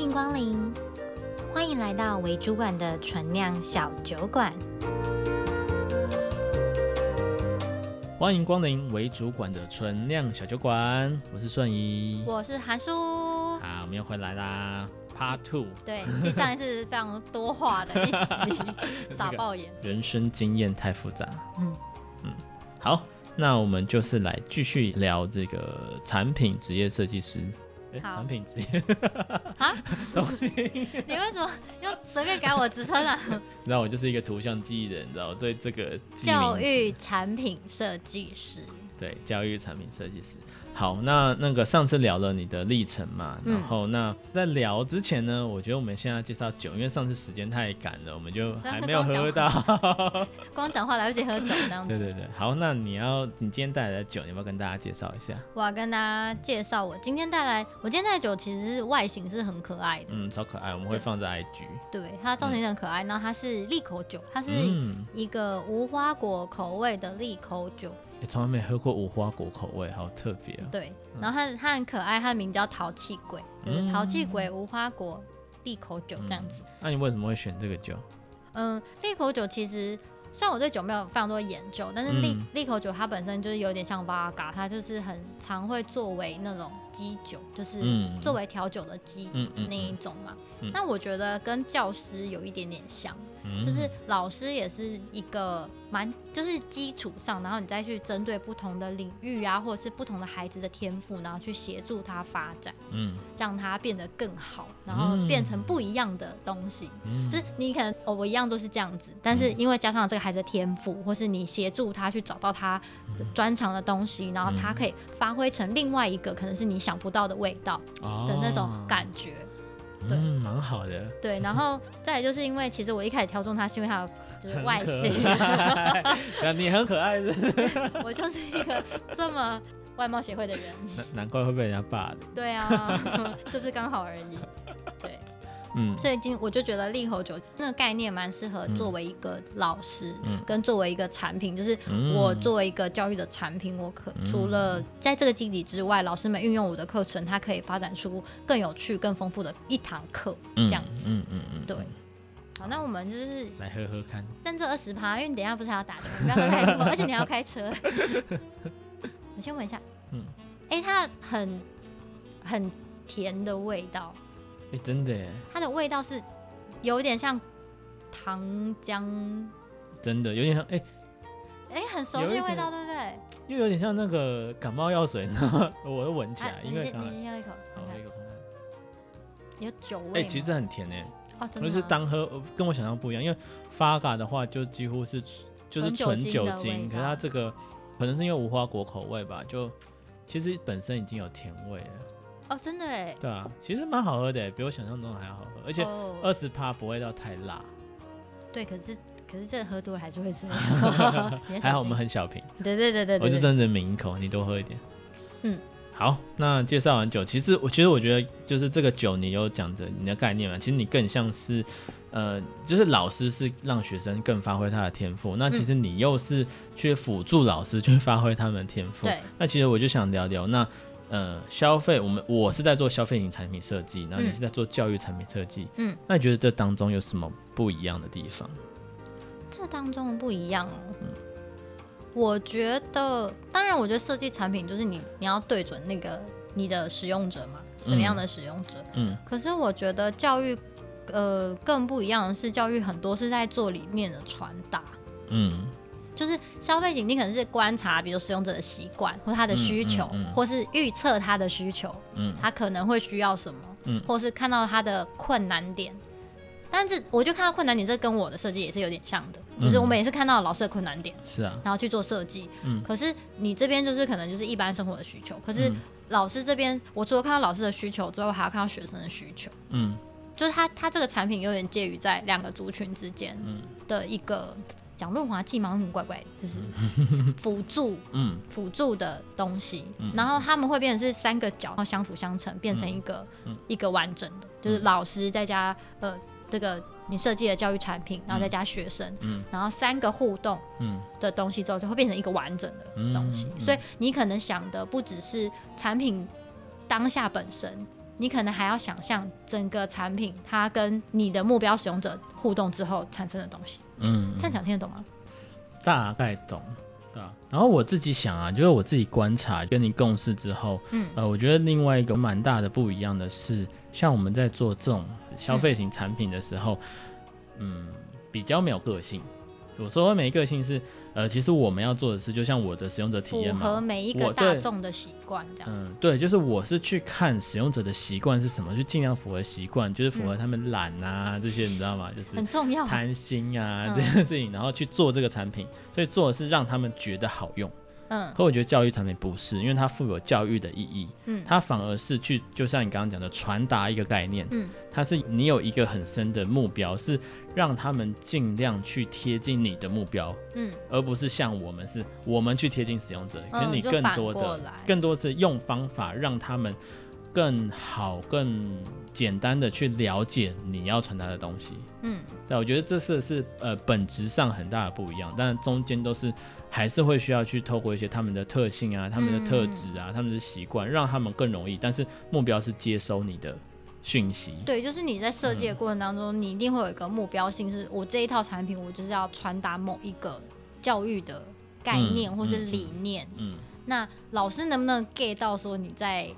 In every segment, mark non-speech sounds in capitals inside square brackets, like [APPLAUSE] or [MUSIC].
迎光临，欢迎来到为主管的纯酿小酒馆。欢迎光临为主管的纯酿小酒馆，我是顺仪，我是韩叔。好，我们又回来啦，Part Two。对，这上一次非常多话的一集，[LAUGHS] 傻爆眼。人生经验太复杂。嗯嗯，好，那我们就是来继续聊这个产品职业设计师。好产品职业啊？[LAUGHS] 东西？[LAUGHS] 你为什么要随便改我职称啊？[LAUGHS] 你知道我就是一个图像记忆的人，你知道我对这个教育产品设计师。对，教育产品设计师。好，那那个上次聊了你的历程嘛，然后那在聊之前呢，我觉得我们现在介绍酒，因为上次时间太赶了，我们就还没有喝到，光讲话 [LAUGHS] 来不及喝酒这样子。对对对，好，那你要你今天带来的酒，你要不要跟大家介绍一下？我要跟大家介绍我今天带来，我今天带的酒其实是外形是很可爱的，嗯，超可爱，我们会放在 IG。对，对，它造型很可爱，然后它是利口酒，它是一个无花果口味的利口酒。你从来没喝过无花果口味，好特别哦。对，然后它它很可爱，它的名叫淘气鬼，就是淘气鬼无花果利口酒这样子。那、嗯啊、你为什么会选这个酒？嗯，利口酒其实虽然我对酒没有非常多研究，但是利、嗯、利口酒它本身就是有点像八嘎，它就是很常会作为那种基酒，就是作为调酒的基底的那一种嘛。那、嗯、我觉得跟教师有一点点像。就是老师也是一个蛮，就是基础上，然后你再去针对不同的领域啊，或者是不同的孩子的天赋，然后去协助他发展，嗯，让他变得更好，然后变成不一样的东西。嗯，就是你可能哦，我一样都是这样子，但是因为加上这个孩子的天赋，或是你协助他去找到他专长的东西，然后他可以发挥成另外一个可能是你想不到的味道的那种感觉。对，蛮、嗯、好的。对，然后再来就是因为其实我一开始挑中它是因为它就是外形，[LAUGHS] 你很可爱是不是？[LAUGHS] 我就是一个这么外貌协会的人，难难怪会被人家霸的。对啊，[LAUGHS] 是不是刚好而已？对。嗯，所以今我就觉得利口酒那个概念蛮适合作为一个老师，跟作为一个产品，就是我作为一个教育的产品，我可除了在这个基底之外，老师们运用我的课程，它可以发展出更有趣、更丰富的一堂课，这样子。嗯嗯嗯，对。好，那我们就是来喝喝看。但这二十趴，因为你等一下不是还要打的，不要喝太多，而且你还要开车。[LAUGHS] 我先闻一下，嗯，哎，它很很甜的味道。哎、欸，真的耶！它的味道是有点像糖浆，真的有点像哎哎、欸欸，很熟悉的味道，对不对？又有点像那个感冒药水，[LAUGHS] 我都闻起来，因为你先喝一口，好，喝一口看看，有酒味。哎、欸，其实很甜哎，哦，真的。就是当喝跟我想象不一样，因为发嘎的话就几乎是就是纯酒精，可是它这个可能是因为无花果口味吧，就其实本身已经有甜味了。哦，真的哎，对啊，其实蛮好喝的，比我想象中的还要好喝，而且二十趴不会到太辣。对，可是可是这个喝多了还是会这样。[LAUGHS] 还好我们很小瓶。对对对对，我是真的抿一口，你多喝一点。嗯，好，那介绍完酒，其实我其实我觉得就是这个酒，你有讲着你的概念嘛，其实你更像是呃，就是老师是让学生更发挥他的天赋，那其实你又是去辅助老师去发挥他们的天赋。对，那其实我就想聊聊那。呃，消费我们我是在做消费型产品设计，然后你是在做教育产品设计，嗯，那你觉得这当中有什么不一样的地方？这当中的不一样哦，嗯，我觉得，当然，我觉得设计产品就是你你要对准那个你的使用者嘛，什么样的使用者，嗯，可是我觉得教育，呃，更不一样的是，教育很多是在做理念的传达，嗯。就是消费型，你可能是观察，比如使用者的习惯或他的需求，嗯嗯嗯、或是预测他的需求，嗯，他可能会需要什么，嗯，或是看到他的困难点。但是我就看到困难点，这跟我的设计也是有点像的，嗯、就是我们也是看到老师的困难点，是啊，然后去做设计，嗯。可是你这边就是可能就是一般生活的需求，可是老师这边，我除了看到老师的需求之后，还要看到学生的需求，嗯，就是他他这个产品有点介于在两个族群之间，嗯。的一个。讲润滑剂吗？很怪怪，就是 [LAUGHS] 辅助，嗯，辅助的东西，嗯、然后他们会变成是三个角，然后相辅相成，变成一个、嗯、一个完整的，就是老师再加呃这个你设计的教育产品，然后再加学生，嗯，然后三个互动，嗯的东西之后，就会变成一个完整的东西。所以你可能想的不只是产品当下本身。你可能还要想象整个产品它跟你的目标使用者互动之后产生的东西。嗯，这样讲听得懂吗？大概懂。对啊，然后我自己想啊，就是我自己观察跟你共事之后，嗯，呃，我觉得另外一个蛮大的不一样的是，像我们在做这种消费型产品的时候，嗯，嗯，比较没有个性。我说没个性是，呃，其实我们要做的事，就像我的使用者体验嘛，符合每一个大众的习惯这样。嗯，对，就是我是去看使用者的习惯是什么，就尽量符合习惯，就是符合他们懒啊、嗯、这些，你知道吗？就是很重要，贪心啊这件事情，然后去做这个产品，所以做的是让他们觉得好用。嗯，可我觉得教育产品不是，因为它富有教育的意义。嗯，它反而是去，就像你刚刚讲的，传达一个概念。嗯，它是你有一个很深的目标，是让他们尽量去贴近你的目标。嗯，而不是像我们是，我们去贴近使用者，可是你更多的，更多是用方法让他们更好、更简单的去了解你要传达的东西。嗯，对，我觉得这是是呃本质上很大的不一样，但中间都是。还是会需要去透过一些他们的特性啊、他们的特质啊、嗯、他们的习惯，让他们更容易。但是目标是接收你的讯息。对，就是你在设计的过程当中，嗯、你一定会有一个目标性，是我这一套产品，我就是要传达某一个教育的概念或是理念。嗯。嗯嗯那老师能不能 get 到说你在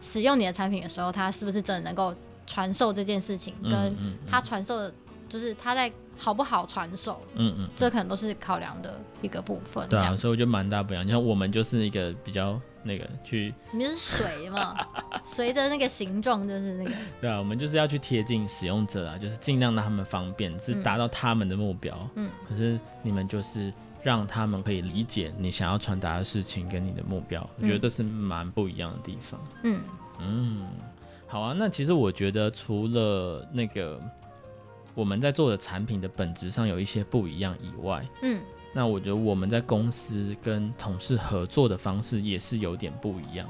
使用你的产品的时候，他是不是真的能够传授这件事情？跟他传授的，就是他在。好不好传授？嗯嗯，这可能都是考量的一个部分。对啊，所以我觉得蛮大不一样。你看，我们就是一个比较那个去，你们是水嘛，[LAUGHS] 随着那个形状就是那个。对啊，我们就是要去贴近使用者啊，就是尽量让他们方便，是达到他们的目标。嗯，可是你们就是让他们可以理解你想要传达的事情跟你的目标，我觉得这是蛮不一样的地方。嗯嗯，好啊。那其实我觉得除了那个。我们在做的产品的本质上有一些不一样以外，嗯，那我觉得我们在公司跟同事合作的方式也是有点不一样，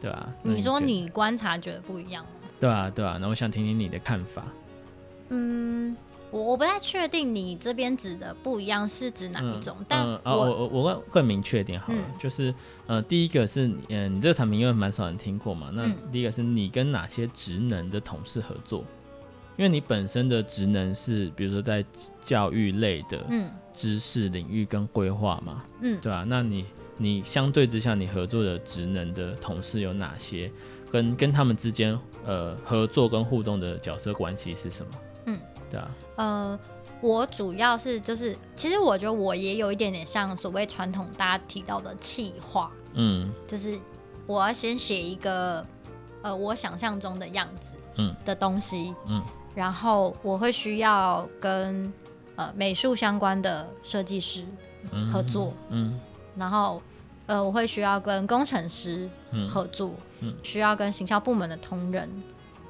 对吧？你说你观察觉得不一样吗？对啊，对啊，那我想听听你的看法。嗯，我我不太确定你这边指的不一样是指哪一种，嗯、但我、嗯、我我我更明确一点好了，嗯、就是呃，第一个是嗯、呃，你这个产品因为蛮少人听过嘛，那第一个是你跟哪些职能的同事合作？因为你本身的职能是，比如说在教育类的知识领域跟规划嘛，嗯，对啊，那你你相对之下，你合作的职能的同事有哪些？跟跟他们之间呃合作跟互动的角色关系是什么？嗯，对啊，呃，我主要是就是，其实我觉得我也有一点点像所谓传统大家提到的企划，嗯，就是我要先写一个呃我想象中的样子，嗯。的东西，嗯。然后我会需要跟呃美术相关的设计师合作，嗯，嗯然后呃我会需要跟工程师合作，嗯，嗯需要跟行销部门的同仁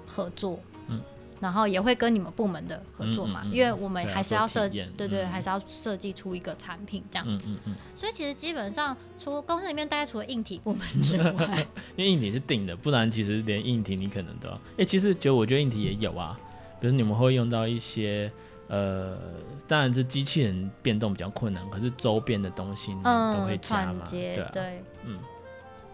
合作，嗯，然后也会跟你们部门的合作嘛，因为我们还是要设计，对对，还是要设计出一个产品这样子，所以其实基本上除公司里面大概除了硬体部门之外，[LAUGHS] 因为硬体是定的，不然其实连硬体你可能都要，哎，其实就我觉得硬体也有啊。比如你们会用到一些，呃，当然是机器人变动比较困难，可是周边的东西你们都会加嘛，对啊，对，嗯，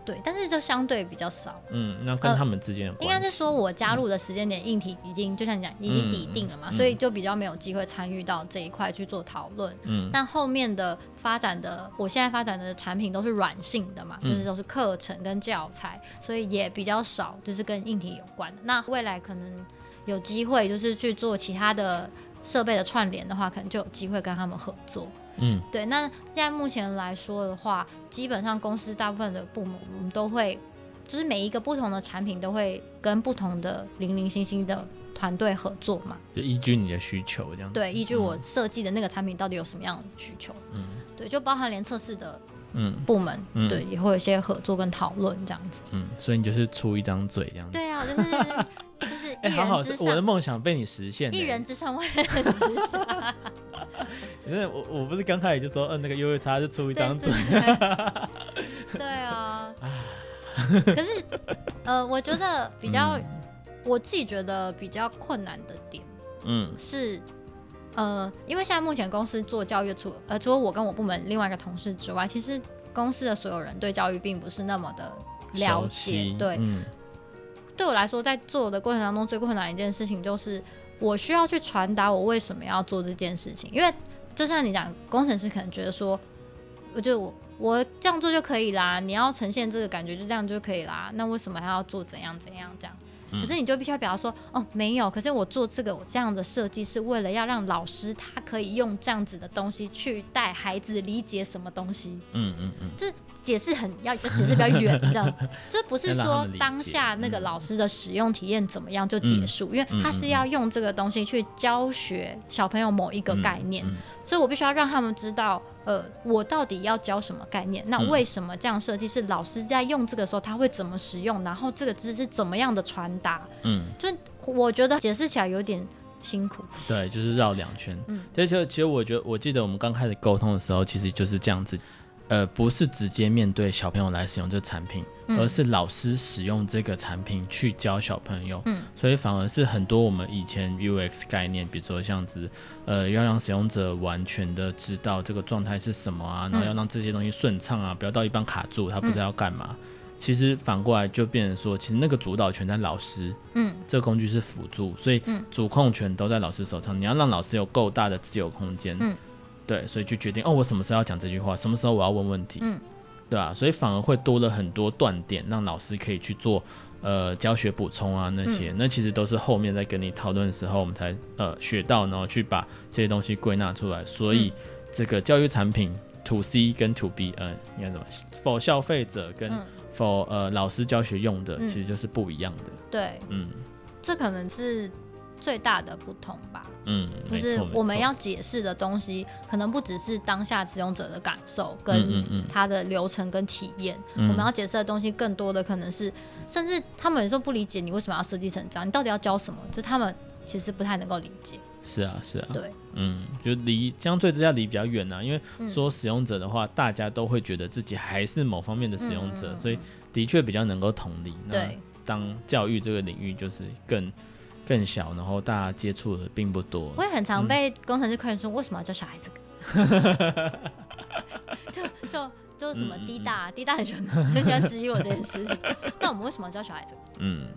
对，但是就相对比较少，嗯，那跟他们之间应该是说我加入的时间点，硬体已经，嗯，就像你讲，已经底定了嘛，嗯，所以就比较没有机会参与到这一块去做讨论，嗯，但后面的发展的，我现在发展的产品都是软性的嘛，就是都是课程跟教材，所以也比较少，就是跟硬体有关的，那未来可能。有机会就是去做其他的设备的串联的话，可能就有机会跟他们合作。嗯，对。那现在目前来说的话，基本上公司大部分的部门，我们都会，就是每一个不同的产品都会跟不同的零零星星的团队合作嘛。就依据你的需求这样子。对，依据我设计的那个产品到底有什么样的需求。嗯，对，就包含连测试的嗯部门，嗯，对，也会有一些合作跟讨论这样子。嗯，所以你就是出一张嘴这样子。对啊，我就是。就是哎，好好，我的梦想被你实现。一人之上，万人之下。[LAUGHS] 因为我我不是刚开始就说，嗯，那个优惠差就出一张嘴。[LAUGHS] 对啊。可是，呃，我觉得比较，我自己觉得比较困难的点，嗯，是，呃，因为现在目前公司做教育，除呃除了我跟我部门另外一个同事之外，其实公司的所有人对教育并不是那么的了解，对。对我来说，在做的过程当中最困难的一件事情就是，我需要去传达我为什么要做这件事情。因为就像你讲，工程师可能觉得说，我就我我这样做就可以啦，你要呈现这个感觉就这样就可以啦，那为什么还要做怎样怎样这样？可是你就必须要表达说，哦，没有。可是我做这个我这样的设计是为了要让老师他可以用这样子的东西去带孩子理解什么东西。嗯嗯嗯。这解释很要解释比较远，[LAUGHS] 这样。这不是说当下那个老师的使用体验怎么样就结束，因为他是要用这个东西去教学小朋友某一个概念，所以我必须要让他们知道。呃，我到底要教什么概念？那为什么这样设计？是老师在用这个时候他会怎么使用？然后这个知识怎么样的传达？嗯，就我觉得解释起来有点辛苦。对，就是绕两圈。嗯，其实其实我觉得，我记得我们刚开始沟通的时候，其实就是这样子。呃，不是直接面对小朋友来使用这个产品，嗯、而是老师使用这个产品去教小朋友。嗯，所以反而是很多我们以前 UX 概念，比如说像子，呃，要让使用者完全的知道这个状态是什么啊，然后要让这些东西顺畅啊，不要到一半卡住，他不知道要干嘛。嗯、其实反过来就变成说，其实那个主导权在老师。嗯，这个工具是辅助，所以主控权都在老师手上。你要让老师有够大的自由空间。嗯。对，所以就决定哦，我什么时候要讲这句话，什么时候我要问问题，嗯，对吧？所以反而会多了很多断点，让老师可以去做呃教学补充啊那些，嗯、那其实都是后面在跟你讨论的时候，我们才呃学到，然后去把这些东西归纳出来。所以这个教育产品 to C 跟 to B，呃，应该怎么？for 消费者跟 for 呃老师教学用的，其实就是不一样的。对，嗯，这可能是。最大的不同吧，嗯，就是我们要解释的东西，可能不只是当下使用者的感受跟他的流程跟体验，嗯。嗯嗯，我们要解释的东西更多的可能是，甚至他们有时候不理解你为什么要设计成这样，你到底要教什么，就他们其实不太能够理解。是啊，是啊，对，嗯，就离相对之下离比较远啊，因为说使用者的话，大家都会觉得自己还是某方面的使用者，嗯嗯嗯，所以的确比较能够同理。对，当教育这个领域就是更。更小，然后大家接触的并不多。我也很常被工程师客人说，为什么要教小孩这个？[LAUGHS] 就就就什么 D 大 D 大很喜欢 [LAUGHS] 很喜欢质疑我这件事情。[LAUGHS] 那我们为什么要教小孩这个？嗯，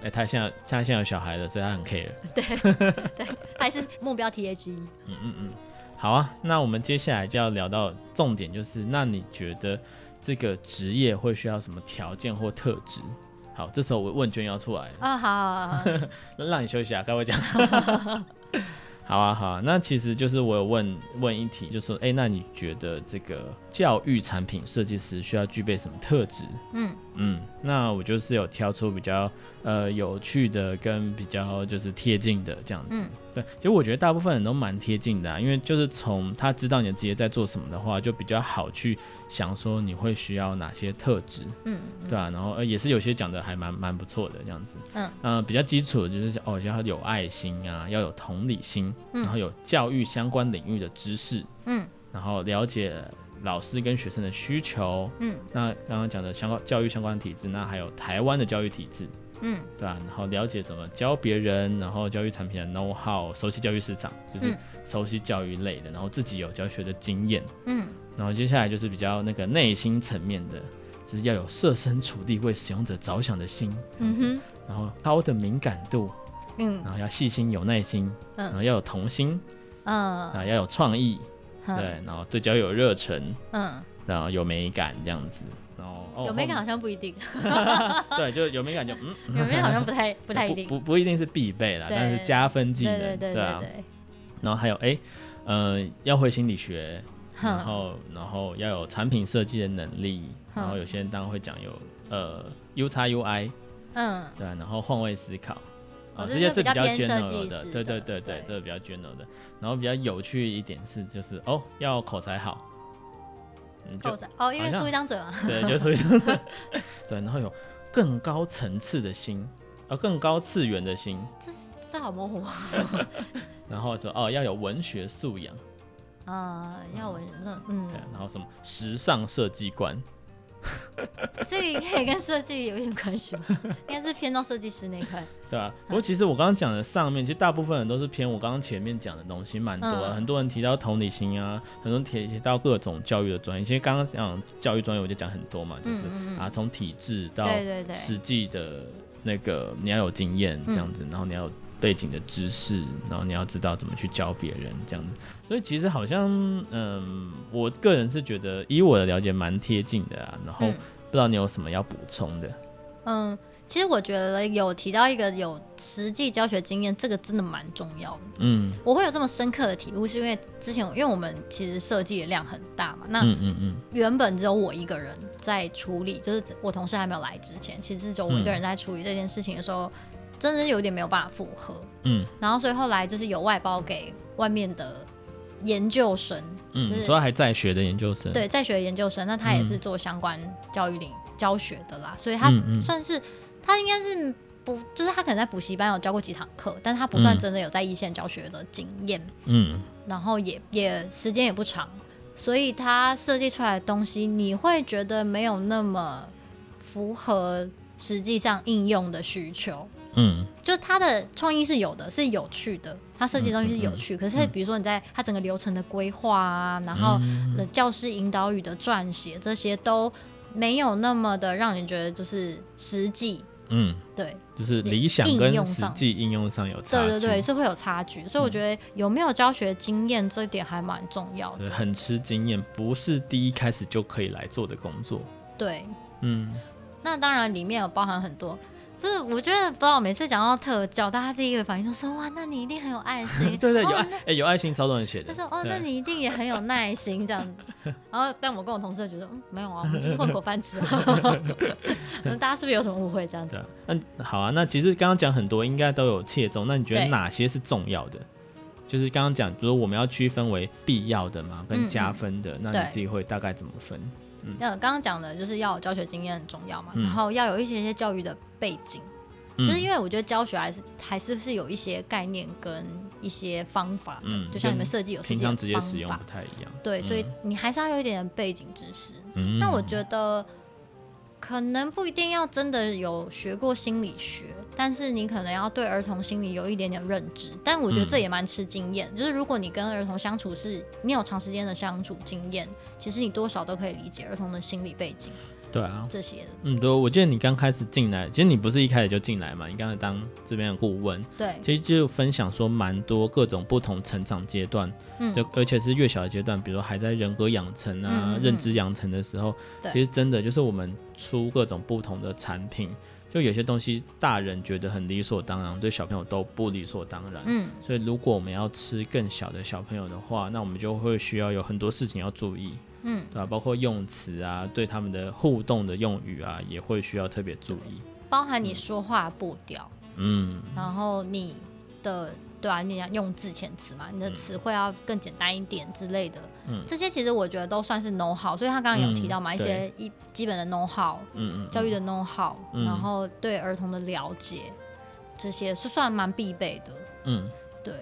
哎、欸，他现在他现在有小孩了，所以他很 care。对对，还是目标 T A G。嗯嗯嗯，好啊，那我们接下来就要聊到重点，就是那你觉得这个职业会需要什么条件或特质？好，这时候我问卷要出来啊，好，好，好，[LAUGHS] 那让你休息啊，跟我讲。[LAUGHS] 好啊，好啊，那其实就是我有问问一题，就是说，哎、欸，那你觉得这个教育产品设计师需要具备什么特质？嗯嗯，那我就是有挑出比较呃有趣的跟比较就是贴近的这样子。嗯、对，其实我觉得大部分人都蛮贴近的、啊，因为就是从他知道你的职业在做什么的话，就比较好去想说你会需要哪些特质。嗯，对啊，然后呃也是有些讲的还蛮蛮不错的这样子。嗯，呃比较基础的就是哦要有爱心啊，要有同理心。然后有教育相关领域的知识，嗯，然后了解老师跟学生的需求，嗯，那刚刚讲的相关教育相关的体制，那还有台湾的教育体制，嗯，对吧？然后了解怎么教别人，然后教育产品的 know how，熟悉教育市场，就是熟悉教育类的，然后自己有教学的经验，嗯，然后接下来就是比较那个内心层面的，就是要有设身处地为使用者着想的心，嗯哼，然后高的敏感度。嗯，然后要细心有耐心，嗯，然后要有童心，嗯，啊，要有创意，对，然后对教育有热忱，嗯，然后有美感这样子，然后有美感好像不一定，[LAUGHS] 对，就有美感就嗯，[LAUGHS] 有美感好像不太 [LAUGHS] 不太一定，不不一定是必备啦，但是加分技能，对啊，然后还有哎，呃，要会心理学，然后然后要有产品设计的能力，然后有些人当然会讲有呃 U 叉 UI，嗯，对，然后换位思考。哦，这些是比较 general 的，对对对对，这个比较 general 的。然后比较有趣一点是，就是哦，要口才好。口才哦，因为出一张嘴嘛。[LAUGHS] 对，就出一张嘴。[LAUGHS] 对，然后有更高层次的心，呃，更高次元的心。这这好模糊。[LAUGHS] 然后就哦，要有文学素养。啊，要文那嗯。对，然后什么时尚设计观。[LAUGHS] 这个可以跟设计有一点关系吗？应该是偏到设计师那块。对啊，不过其实我刚刚讲的上面，其实大部分人都是偏我刚刚前面讲的东西，蛮多的。嗯、很多人提到同理心啊，很多人提提到各种教育的专业。其实刚刚讲教育专业，我就讲很多嘛，就是嗯嗯嗯啊，从体制到实际的那个你要有经验这样子，嗯、然后你要有背景的知识，然后你要知道怎么去教别人这样子。所以其实好像，嗯，我个人是觉得以我的了解蛮贴近的啊。然后不知道你有什么要补充的？嗯。其实我觉得有提到一个有实际教学经验，这个真的蛮重要的。嗯，我会有这么深刻的体悟，是因为之前因为我们其实设计的量很大嘛，那嗯嗯原本只有我一个人在处理，就是我同事还没有来之前，其实只有我一个人在处理这件事情的时候，嗯、真的是有点没有办法负荷。嗯，然后所以后来就是有外包给外面的研究生，嗯，就是主要还在学的研究生，对，在学的研究生，那他也是做相关教育领教学的啦，所以他算是。他应该是不，就是他可能在补习班有教过几堂课，但他不算真的有在一线教学的经验。嗯，然后也也时间也不长，所以他设计出来的东西，你会觉得没有那么符合实际上应用的需求。嗯，就他的创意是有的，是有趣的，他设计的东西是有趣。嗯嗯嗯、可是比如说你在他整个流程的规划啊，然后教师引导语的撰写，这些都没有那么的让你觉得就是实际。嗯，对，就是理想跟实际应用上有差距，对对对，是会有差距，所以我觉得有没有教学经验这一点还蛮重要的，很吃经验，不是第一开始就可以来做的工作。对，嗯，那当然里面有包含很多。就是我觉得不知道，每次讲到特教，大家第一个反应都说：“哇，那你一定很有爱心。[LAUGHS] ”对对，有爱，哎，有爱心，超多人写的。他说：“哦，那你一定也很有耐心，这样子。[LAUGHS] ”然后，但我跟我同事觉得：“嗯，没有啊，我们就是混口饭吃。[LAUGHS] ”啊大家是不是有什么误会？这样子？嗯，好啊。那其实刚刚讲很多，应该都有切中。那你觉得哪些是重要的？就是刚刚讲，比如我们要区分为必要的嘛，跟加分的，那你自己会大概怎么分？那刚刚讲的就是要有教学经验很重要嘛，嗯、然后要有一些些教育的背景，嗯、就是因为我觉得教学还是还是是有一些概念跟一些方法的，嗯、就像你们设计有设计的方法，平常直接使用不太一样，对，嗯、所以你还是要有一点背景知识。嗯、那我觉得。可能不一定要真的有学过心理学，但是你可能要对儿童心理有一点点认知。但我觉得这也蛮吃经验，嗯、就是如果你跟儿童相处是，你有长时间的相处经验，其实你多少都可以理解儿童的心理背景。对啊，这些。的，嗯，对，我记得你刚开始进来，其实你不是一开始就进来嘛，你刚才当这边的顾问，对，其实就分享说蛮多各种不同成长阶段，嗯，就而且是越小的阶段，比如说还在人格养成啊、嗯嗯嗯。认知养成的时候，对。其实真的就是我们出各种不同的产品，就有些东西大人觉得很理所当然，对小朋友都不理所当然，嗯，所以如果我们要吃更小的小朋友的话，那我们就会需要有很多事情要注意。嗯，对吧？包括用词啊，对他们的互动的用语啊，也会需要特别注意。包含你说话步调，嗯，然后你的对啊，你要用字遣词嘛，你的词汇要更简单一点之类的。嗯，这些其实我觉得都算是 know how。所以他刚刚有提到嘛，嗯、一些一基本的 know how，嗯嗯，教育的 know how，嗯、然后对儿童的了解，这些是算蛮必备的。嗯，对。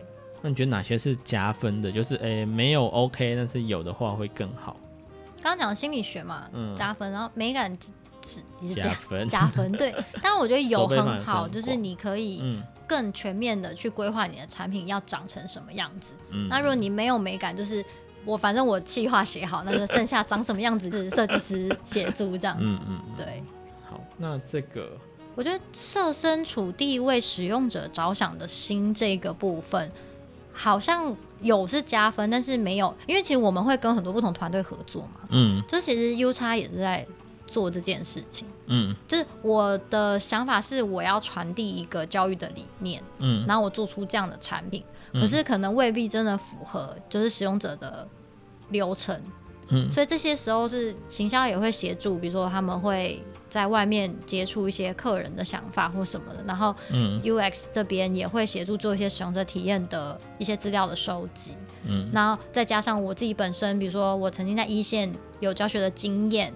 那你觉得哪些是加分的？就是诶、欸，没有 OK，但是有的话会更好。刚刚讲心理学嘛，嗯、加分，然后美感是是加，加分，加分对。[LAUGHS] 但是我觉得有很好，就是你可以更全面的去规划你的产品要长成什么样子。嗯、那如果你没有美感，就是我反正我计划写好，那就剩下长什么样子就是设计师协助这样子。嗯嗯，对。好，那这个我觉得设身处地为使用者着想的心这个部分。好像有是加分，但是没有，因为其实我们会跟很多不同团队合作嘛。嗯，就其实 U 叉也是在做这件事情。嗯，就是我的想法是我要传递一个教育的理念。嗯，然后我做出这样的产品，可是可能未必真的符合就是使用者的流程。嗯，所以这些时候是行销也会协助，比如说他们会。在外面接触一些客人的想法或什么的，然后 UX 这边也会协助做一些使用者体验的一些资料的收集，嗯，然后再加上我自己本身，比如说我曾经在一线有教学的经验，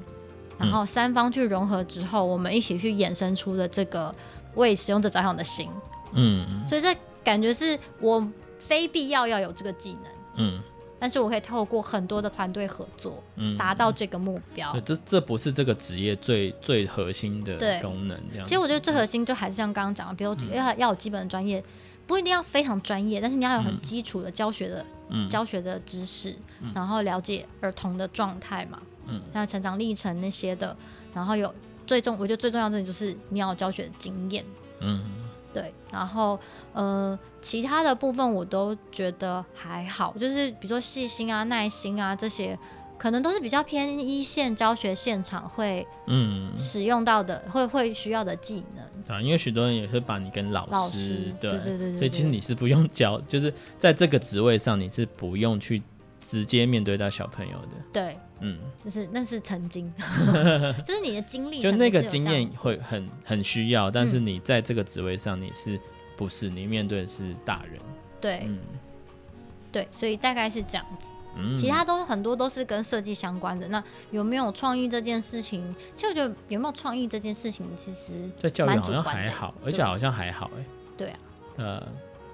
然后三方去融合之后，我们一起去衍生出的这个为使用者着想的心，嗯，所以这感觉是我非必要要有这个技能，嗯。但是我可以透过很多的团队合作，嗯，达到这个目标。对，这这不是这个职业最最核心的功能。这样其实我觉得最核心就还是像刚刚讲的，比如要要有基本的专业，不一定要非常专业，但是你要有很基础的教学的，嗯，教学的知识，然后了解儿童的状态嘛，嗯，那成长历程那些的，然后有最重，我觉得最重要的就是你要有教学的经验。嗯，对。然后呃，其他的部分我都觉得还好，就是比如说细心啊、耐心啊这些。可能都是比较偏一线教学现场会嗯使用到的，嗯、会会需要的技能啊，因为许多人也会把你跟老师，老师对，对对对，所以其实你是不用教，就是在这个职位上你是不用去直接面对到小朋友的。对，嗯，就是那是曾经，[LAUGHS] 就是你的经历，就那个经验会很很需要，但是你在这个职位上你是不是你面对的是大人？对，嗯，对，所以大概是这样子。嗯其他都很多都是跟设计相关的。那有没有创意这件事情？其实我觉得有没有创意这件事情，其实在教育好像还好，而且好像还好哎。对啊。呃，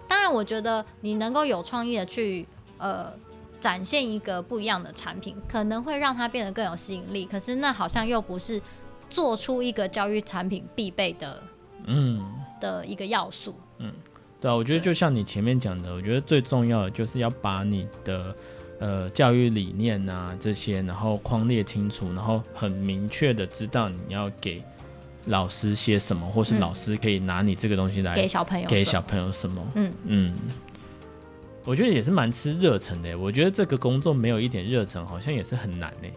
当然，我觉得你能够有创意的去呃展现一个不一样的产品，可能会让它变得更有吸引力。可是那好像又不是做出一个教育产品必备的嗯的一个要素。嗯，对啊，我觉得就像你前面讲的，我觉得最重要的就是要把你的。呃，教育理念、啊、这些，然后框列清楚，然后很明确的知道你要给老师些什么，或是老师可以拿你这个东西来给小朋友给小朋友什么。嗯嗯，我觉得也是蛮吃热忱的。我觉得这个工作没有一点热忱，好像也是很难呢。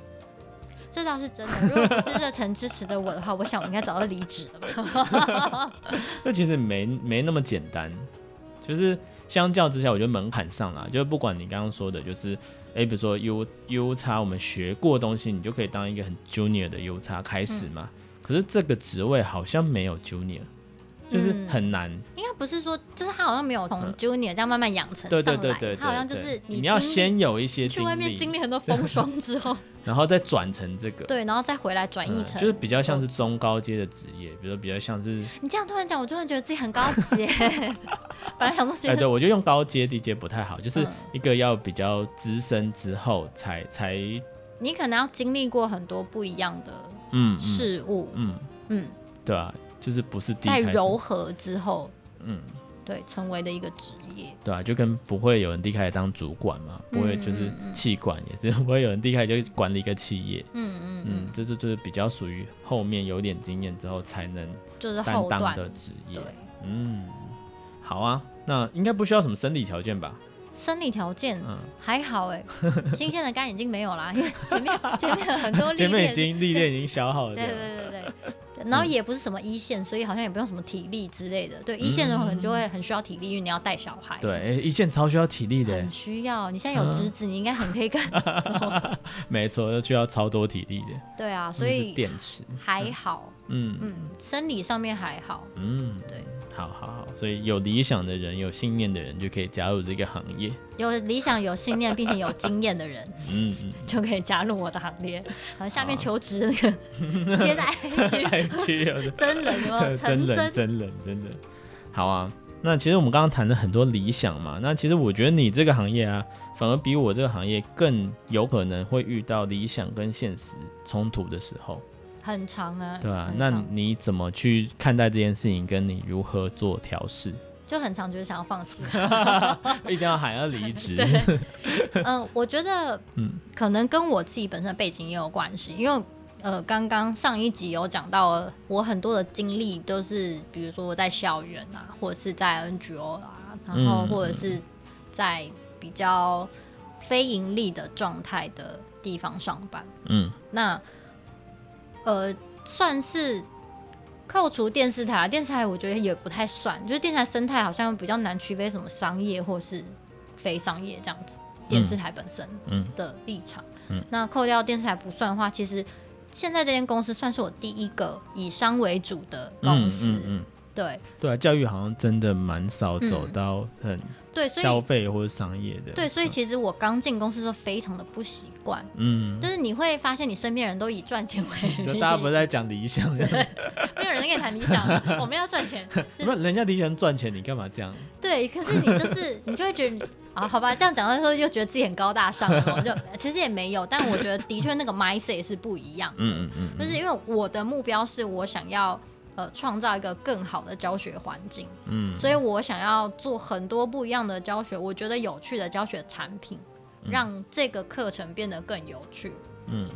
这倒是真的。如果不是热忱支持的我的话，我想我应该早就离职了吧。[LAUGHS] 那其实没没那么简单，就是。相较之下，我觉得门槛上啦，就是不管你刚刚说的，就是，哎，比如说 U U 叉，我们学过东西，你就可以当一个很 Junior 的 U 叉开始嘛。嗯、可是这个职位好像没有 Junior，就是很难。嗯、应该不是说，就是他好像没有从 Junior 这样慢慢养成上来，对对对对，他好像就是你，你要先有一些去外面经历很多风霜之后。[LAUGHS] 然后再转成这个，对，然后再回来转译成、嗯，就是比较像是中高阶的职业，比如说比较像是。你这样突然讲，我突然觉得自己很高级。[LAUGHS] 本来想说，哎，对，我觉得用高阶、低阶不太好，就是一个要比较资深之后才才。你可能要经历过很多不一样的嗯事物，嗯嗯，对啊，就是不是在柔和之后，嗯。对，成为的一个职业，对啊，就跟不会有人第一开始当主管嘛，不会就是气管也是不会有人第一开始就管理一个企业，嗯嗯嗯，这就就是比较属于后面有点经验之后才能就是担当的职业，对，嗯，好啊，那应该不需要什么生理条件吧？生理条件，嗯，还好哎，[LAUGHS] 新鲜的肝已经没有啦，因 [LAUGHS] 为前面 [LAUGHS] 前面很多历练，前面已经历练已经消耗了，对对对对。然后也不是什么一线，所以好像也不用什么体力之类的。对，一线的话可能就会很需要体力，因为你要带小孩。对，一线超需要体力的。很需要，你现在有侄子，你应该很可以感受。没错，需要超多体力的。对啊，所以电池还好。嗯嗯，生理上面还好。嗯，对。好好好，所以有理想的人、有信念的人就可以加入这个行业。有理想、有信念并且有经验的人，嗯嗯，就可以加入我的行列。好，下面求职那个接在 IG，[LAUGHS] 真人吗？真人，真人，真的。好啊，那其实我们刚刚谈了很多理想嘛，那其实我觉得你这个行业啊，反而比我这个行业更有可能会遇到理想跟现实冲突的时候。很长啊，对啊，那你怎么去看待这件事情？跟你如何做调试？就很常觉得想要放弃，[LAUGHS] 一定要喊要离职。对，[LAUGHS] 嗯，我觉得，嗯，可能跟我自己本身的背景也有关系，因为，呃，刚刚上一集有讲到，我很多的经历都是，比如说我在校园啊，或者是在 NGO 啊，然后或者是在比较非盈利的状态的地方上班，嗯，那。呃，算是扣除电视台啊，电视台我觉得也不太算，就是电视台生态好像比较难区分什么商业或是非商业这样子。电视台本身的立场，嗯嗯、那扣掉电视台不算的话，其实现在这间公司算是我第一个以商为主的公司。对对啊，教育好像真的蛮少走到很。对，消费或者商业的。对，所以其实我刚进公司的时候非常的不习惯。嗯，就是你会发现你身边人都以赚钱为 [LAUGHS] 主。大家不是在讲理想，[LAUGHS] 没有人跟你谈理想，[LAUGHS] 我们要赚钱。不，人家理想赚钱，你干嘛这样？对，可是你就是你就会觉得啊，好吧，这样讲的时候又觉得自己很高大上，就其实也没有，但我觉得的确那个 mindset 是不一样的。嗯嗯嗯，就是因为我的目标是我想要。呃，创造一个更好的教学环境，嗯，所以我想要做很多不一样的教学，我觉得有趣的教学产品，让这个课程变得更有趣，嗯。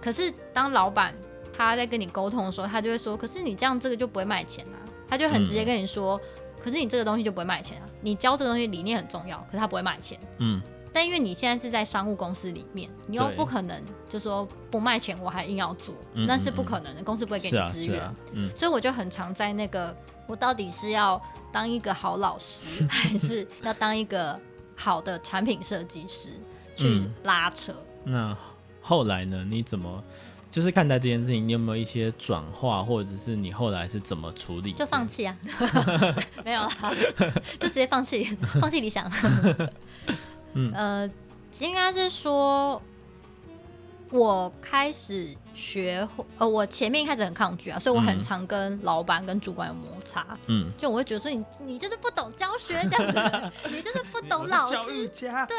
可是当老板他在跟你沟通的时候，他就会说：“可是你这样这个就不会卖钱啊。”他就很直接跟你说：“嗯、可是你这个东西就不会卖钱啊。你教这个东西理念很重要，可是他不会卖钱。”嗯。但因为你现在是在商务公司里面，你又不可能就说不卖钱，我还硬要做，那是不可能的。公司不会给你资源。啊啊嗯、所以我就很常在那个，我到底是要当一个好老师，[LAUGHS] 还是要当一个好的产品设计师去拉扯？嗯、那后来呢？你怎么就是看待这件事情？你有没有一些转化，或者是你后来是怎么处理？就放弃啊？[LAUGHS] 没有啦，就直接放弃，放弃理想。嗯、呃，应该是说，我开始学会，呃，我前面一开始很抗拒啊，所以我很常跟老板跟主管有摩擦。嗯，就我会觉得说你，你你就是不懂教学这样子，[LAUGHS] 你就是不懂老师。教育家。对，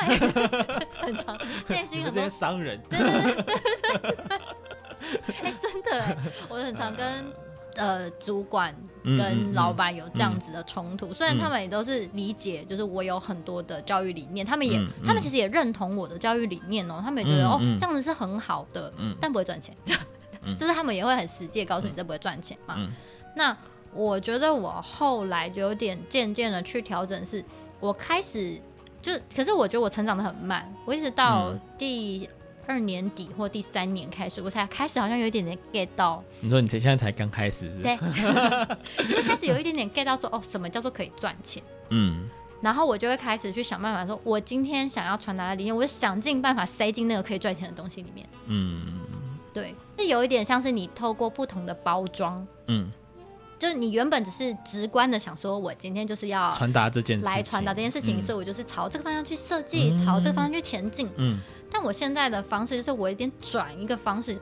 [LAUGHS] 很常内心很多商人。对对对对对。哎、欸，真的，我很常跟。呃，主管跟老板有这样子的冲突，虽然他们也都是理解，就是我有很多的教育理念，嗯、他们也，嗯、他们其实也认同我的教育理念哦，他们也觉得、嗯、哦，这样子是很好的，嗯、但不会赚钱，嗯、[LAUGHS] 就是他们也会很实际告诉你这不会赚钱嘛。嗯、那我觉得我后来就有点渐渐的去调整，是我开始就，可是我觉得我成长的很慢，我一直到第。二年底或第三年开始，我才开始好像有一点点 get 到。你说你才现在才刚开始是？对，[LAUGHS] 就是开始有一点点 get 到说，哦，什么叫做可以赚钱？嗯，然后我就会开始去想办法说，我今天想要传达的理念，我就想尽办法塞进那个可以赚钱的东西里面。嗯，对，是有一点像是你透过不同的包装，嗯。就是你原本只是直观的想说，我今天就是要传达这件事，来传达这件事情，所以我就是朝这个方向去设计，朝这个方向去前进。嗯，但我现在的方式就是我有点转一个方式，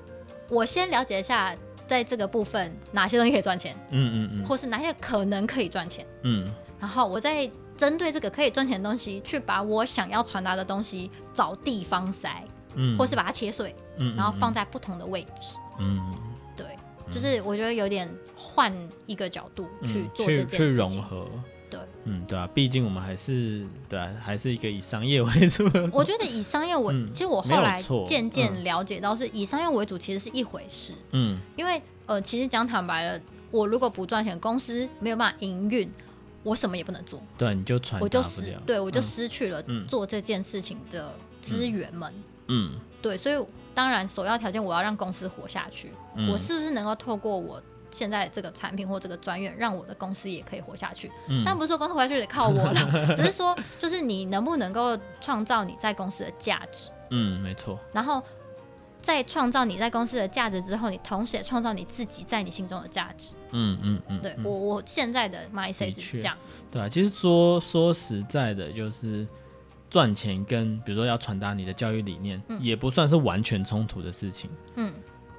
我先了解一下，在这个部分哪些东西可以赚钱，嗯嗯嗯，或是哪些可能可以赚钱，嗯，然后我再针对这个可以赚钱的东西，去把我想要传达的东西找地方塞，嗯，或是把它切碎，嗯，然后放在不同的位置，嗯，对。就是我觉得有点换一个角度去做这件事情，嗯、去，去融合，对，嗯，对啊，毕竟我们还是对啊，还是一个以商业为主。我觉得以商业为，嗯、其实我后来渐渐了解到，是以商业为主其实是一回事。嗯，因为呃，其实讲坦白了，我如果不赚钱，公司没有办法营运，我什么也不能做。对，你就传我就失，对我就失去了做这件事情的资源们。嗯，嗯对，所以。当然，首要条件我要让公司活下去。嗯、我是不是能够透过我现在这个产品或这个专业，让我的公司也可以活下去？嗯、但不是说公司活下去得靠我了，[LAUGHS] 只是说就是你能不能够创造你在公司的价值？嗯，没错。然后在创造你在公司的价值之后，你同时也创造你自己在你心中的价值。嗯嗯嗯，对我我现在的 mindset 是这样子。对啊，其实说说实在的，就是。赚钱跟比如说要传达你的教育理念，嗯、也不算是完全冲突的事情，嗯，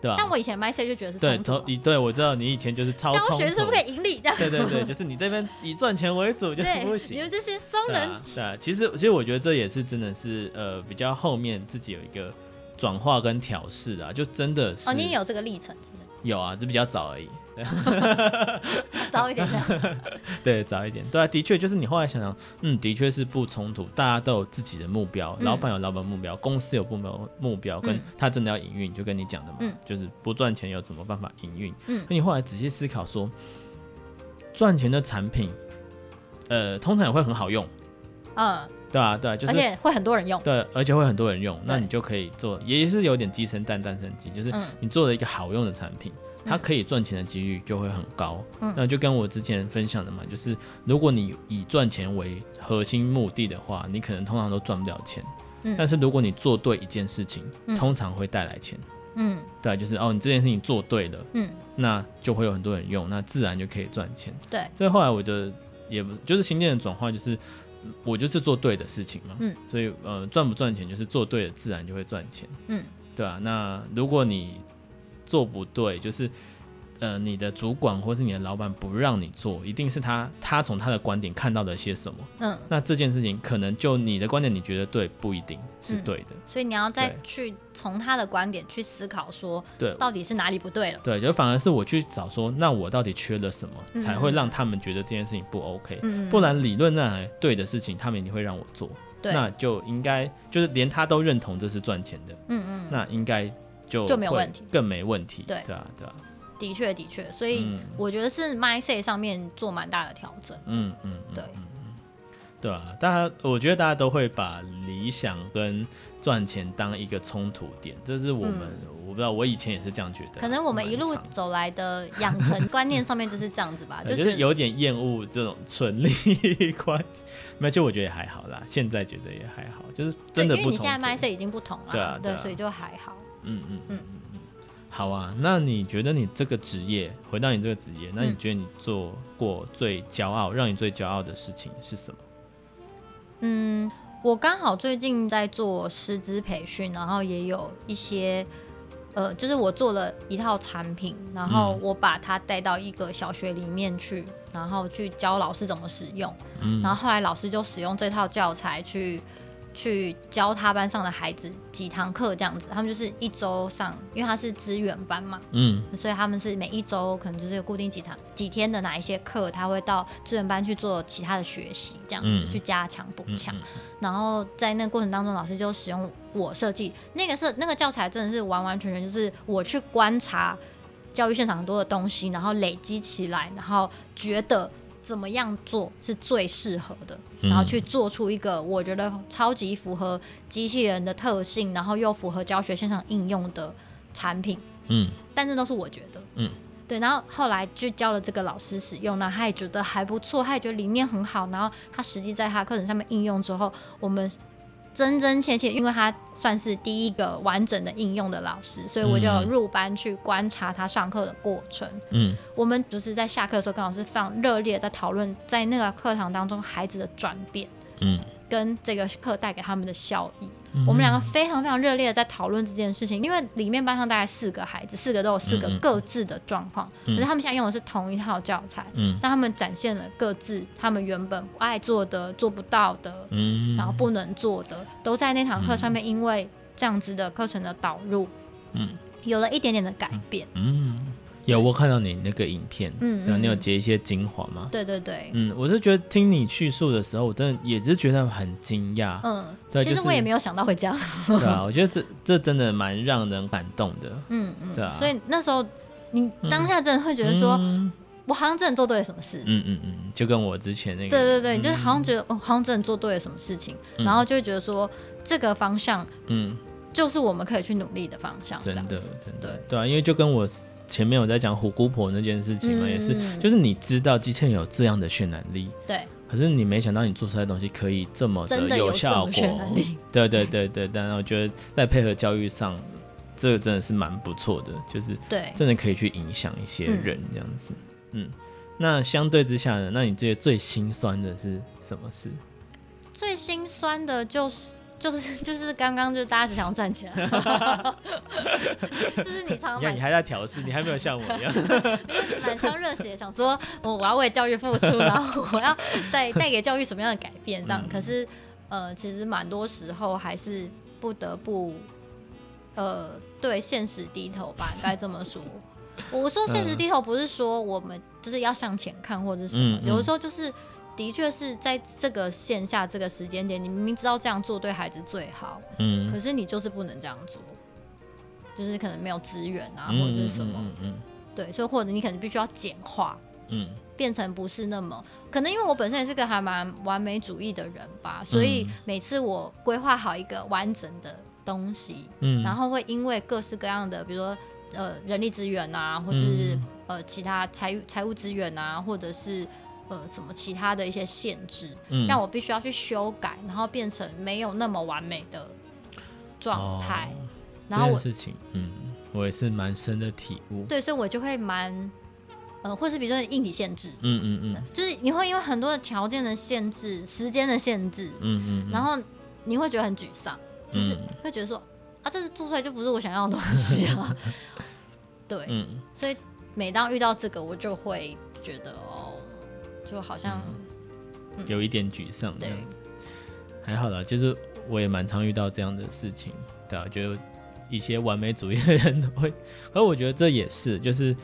对吧？但我以前 mindset 就觉得是冲突、啊。对，我知道你以前就是超。教学是不可以盈利这样。对对对，就是你这边以赚钱为主 [LAUGHS] 就是不行。你们这些商人。对啊，对啊，其实其实我觉得这也是真的是呃比较后面自己有一个转化跟调试的，就真的是。哦，你也有这个历程是不是？有啊，只比较早而已。[LAUGHS] 早一点 [LAUGHS] 对，早一点，对啊，的确就是你后来想想，嗯，的确是不冲突，大家都有自己的目标，嗯、老板有老板目标，公司有部门目标，跟他真的要营运，就跟你讲的嘛，嗯、就是不赚钱有什么办法营运？嗯，那你后来仔细思考说，赚钱的产品，呃，通常也会很好用，嗯，对啊，对啊，就是而且会很多人用，对，而且会很多人用，那你就可以做，也是有点鸡生蛋，蛋生鸡，就是你做了一个好用的产品。它可以赚钱的几率就会很高，嗯、那就跟我之前分享的嘛，就是如果你以赚钱为核心目的的话，你可能通常都赚不了钱。嗯、但是如果你做对一件事情，嗯、通常会带来钱。嗯，对，就是哦，你这件事情做对了，嗯，那就会有很多人用，那自然就可以赚钱。对，所以后来我的也就是心念的转化，就是我就是做对的事情嘛。嗯，所以呃，赚不赚钱就是做对了，自然就会赚钱。嗯，对啊，那如果你做不对，就是，呃，你的主管或是你的老板不让你做，一定是他他从他的观点看到了些什么。嗯，那这件事情可能就你的观点你觉得对，不一定是对的。嗯，所以你要再去从他的观点去思考，说，对，到底是哪里不对了？对，就反而是我去找说，那我到底缺了什么，嗯，才会让他们觉得这件事情不 OK？嗯，不然理论上来对的事情，他们一定会让我做。对，那就应该就是连他都认同这是赚钱的。嗯嗯，那应该。就就没有问题，更没问题。对对啊，对啊。的确，的确，所以我觉得是 mindset 上面做蛮大的调整。嗯嗯，对。对啊，大家我觉得大家都会把理想跟赚钱当一个冲突点，这是我们、嗯、我不知道，我以前也是这样觉得。可能我们一路走来的养成观念上面就是这样子吧，[LAUGHS] 就，就是有点厌恶这种纯利益关系。没有，就我觉得也还好啦，现在觉得也还好，就是真的不同。因为你现在 mindset 已经不同了，对啊，对啊，对，所以就还好。嗯嗯嗯嗯嗯，好啊。那你觉得你这个职业，回到你这个职业，那你觉得你做过最骄傲、嗯、让你最骄傲的事情是什么？嗯，我刚好最近在做师资培训，然后也有一些，呃，就是我做了一套产品，然后我把它带到一个小学里面去，然后去教老师怎么使用，嗯，然后后来老师就使用这套教材去。去教他班上的孩子几堂课这样子，他们就是一周上，因为他是资源班嘛，嗯，所以他们是每一周可能就是有固定几堂几天的哪一些课，他会到资源班去做其他的学习，这样子、嗯、去加强补强。然后在那个过程当中，老师就使用我设计那个设那个教材，真的是完完全全就是我去观察教育现场很多的东西，然后累积起来，然后觉得。怎么样做是最适合的，然后去做出一个我觉得超级符合机器人的特性，然后又符合教学现场应用的产品。嗯，但这都是我觉得。嗯，对。然后后来就教了这个老师使用，那他也觉得还不错，他也觉得理念很好。然后他实际在他课程上面应用之后，我们。真真切切，因为他算是第一个完整的应用的老师，所以我就入班去观察他上课的过程。嗯，我们就是在下课的时候跟老师非常热烈的在讨论，在那个课堂当中孩子的转变。嗯。跟这个课带给他们的效益，嗯、我们两个非常非常热烈的在讨论这件事情，因为里面班上大概四个孩子，四个都有四个各自的状况，嗯、可是他们现在用的是同一套教材，嗯，但他们展现了各自他们原本不爱做的、做不到的，嗯，然后不能做的，都在那堂课上面，因为这样子的课程的导入，嗯，有了一点点的改变，嗯。嗯有，我看到你那个影片，嗯，然后你有截一些精华吗？对对对，嗯，我是觉得听你叙述的时候，我真的也是觉得很惊讶，嗯，对，其实我也没有想到会这样，对啊，我觉得这这真的蛮让人感动的，嗯嗯，对啊，所以那时候你当下真的会觉得说，我好像真的做对了什么事，嗯嗯嗯，就跟我之前那个，对对对，就是好像觉得哦好像真的做对了什么事情，然后就会觉得说这个方向，嗯。就是我们可以去努力的方向，真的，真的，对，啊，因为就跟我前面有在讲虎姑婆那件事情嘛，嗯、也是，就是你知道机器人有这样的渲染力，对，可是你没想到你做出来的东西可以这么的有效果，对对对对，但我觉得在配合教育上，这个真的是蛮不错的，就是对，真的可以去影响一些人这样子，嗯，嗯，那相对之下呢，那你觉得最心酸的是什么事？最心酸的就是。就是 [LAUGHS] 就是刚刚就大家只想赚钱，[LAUGHS] 就是你常常你，你还在调试，你还没有像我一样，[LAUGHS] 满腔热血想说我我要为教育付出，然后我要带带给教育什么样的改变这样，嗯、可是呃其实蛮多时候还是不得不呃对现实低头吧，该这么说。我说现实低头不是说我们就是要向前看或者什么，嗯嗯、有的时候就是。的确是在这个线下这个时间点，你明明知道这样做对孩子最好，嗯，可是你就是不能这样做，就是可能没有资源啊，或者是什么，嗯，嗯，嗯，对，所以或者你可能必须要简化，嗯，变成不是那么可能，因为我本身也是个还蛮完美主义的人吧，所以每次我规划好一个完整的东西，嗯，然后会因为各式各样的，比如说呃人力资源啊，或者是呃其他财财务资源啊，或者是。呃，什么其他的一些限制，嗯、让我必须要去修改，然后变成没有那么完美的状态。哦、然后我事情，嗯，我也是蛮深的体悟。对，所以我就会蛮，呃，或是比如说硬体限制，嗯嗯嗯，嗯，就是你会因为很多的条件的限制、时间的限制，嗯，嗯嗯，然后你会觉得很沮丧，就是会觉得说，啊，这是做出来就不是我想要的东西啊。[LAUGHS] 对，嗯，所以每当遇到这个，我就会觉得哦。就好像、嗯、有一点沮丧，对，还好啦，就是我也蛮常遇到这样的事情，对啊，就一些完美主义的人会，[LAUGHS] 而我觉得这也是，就是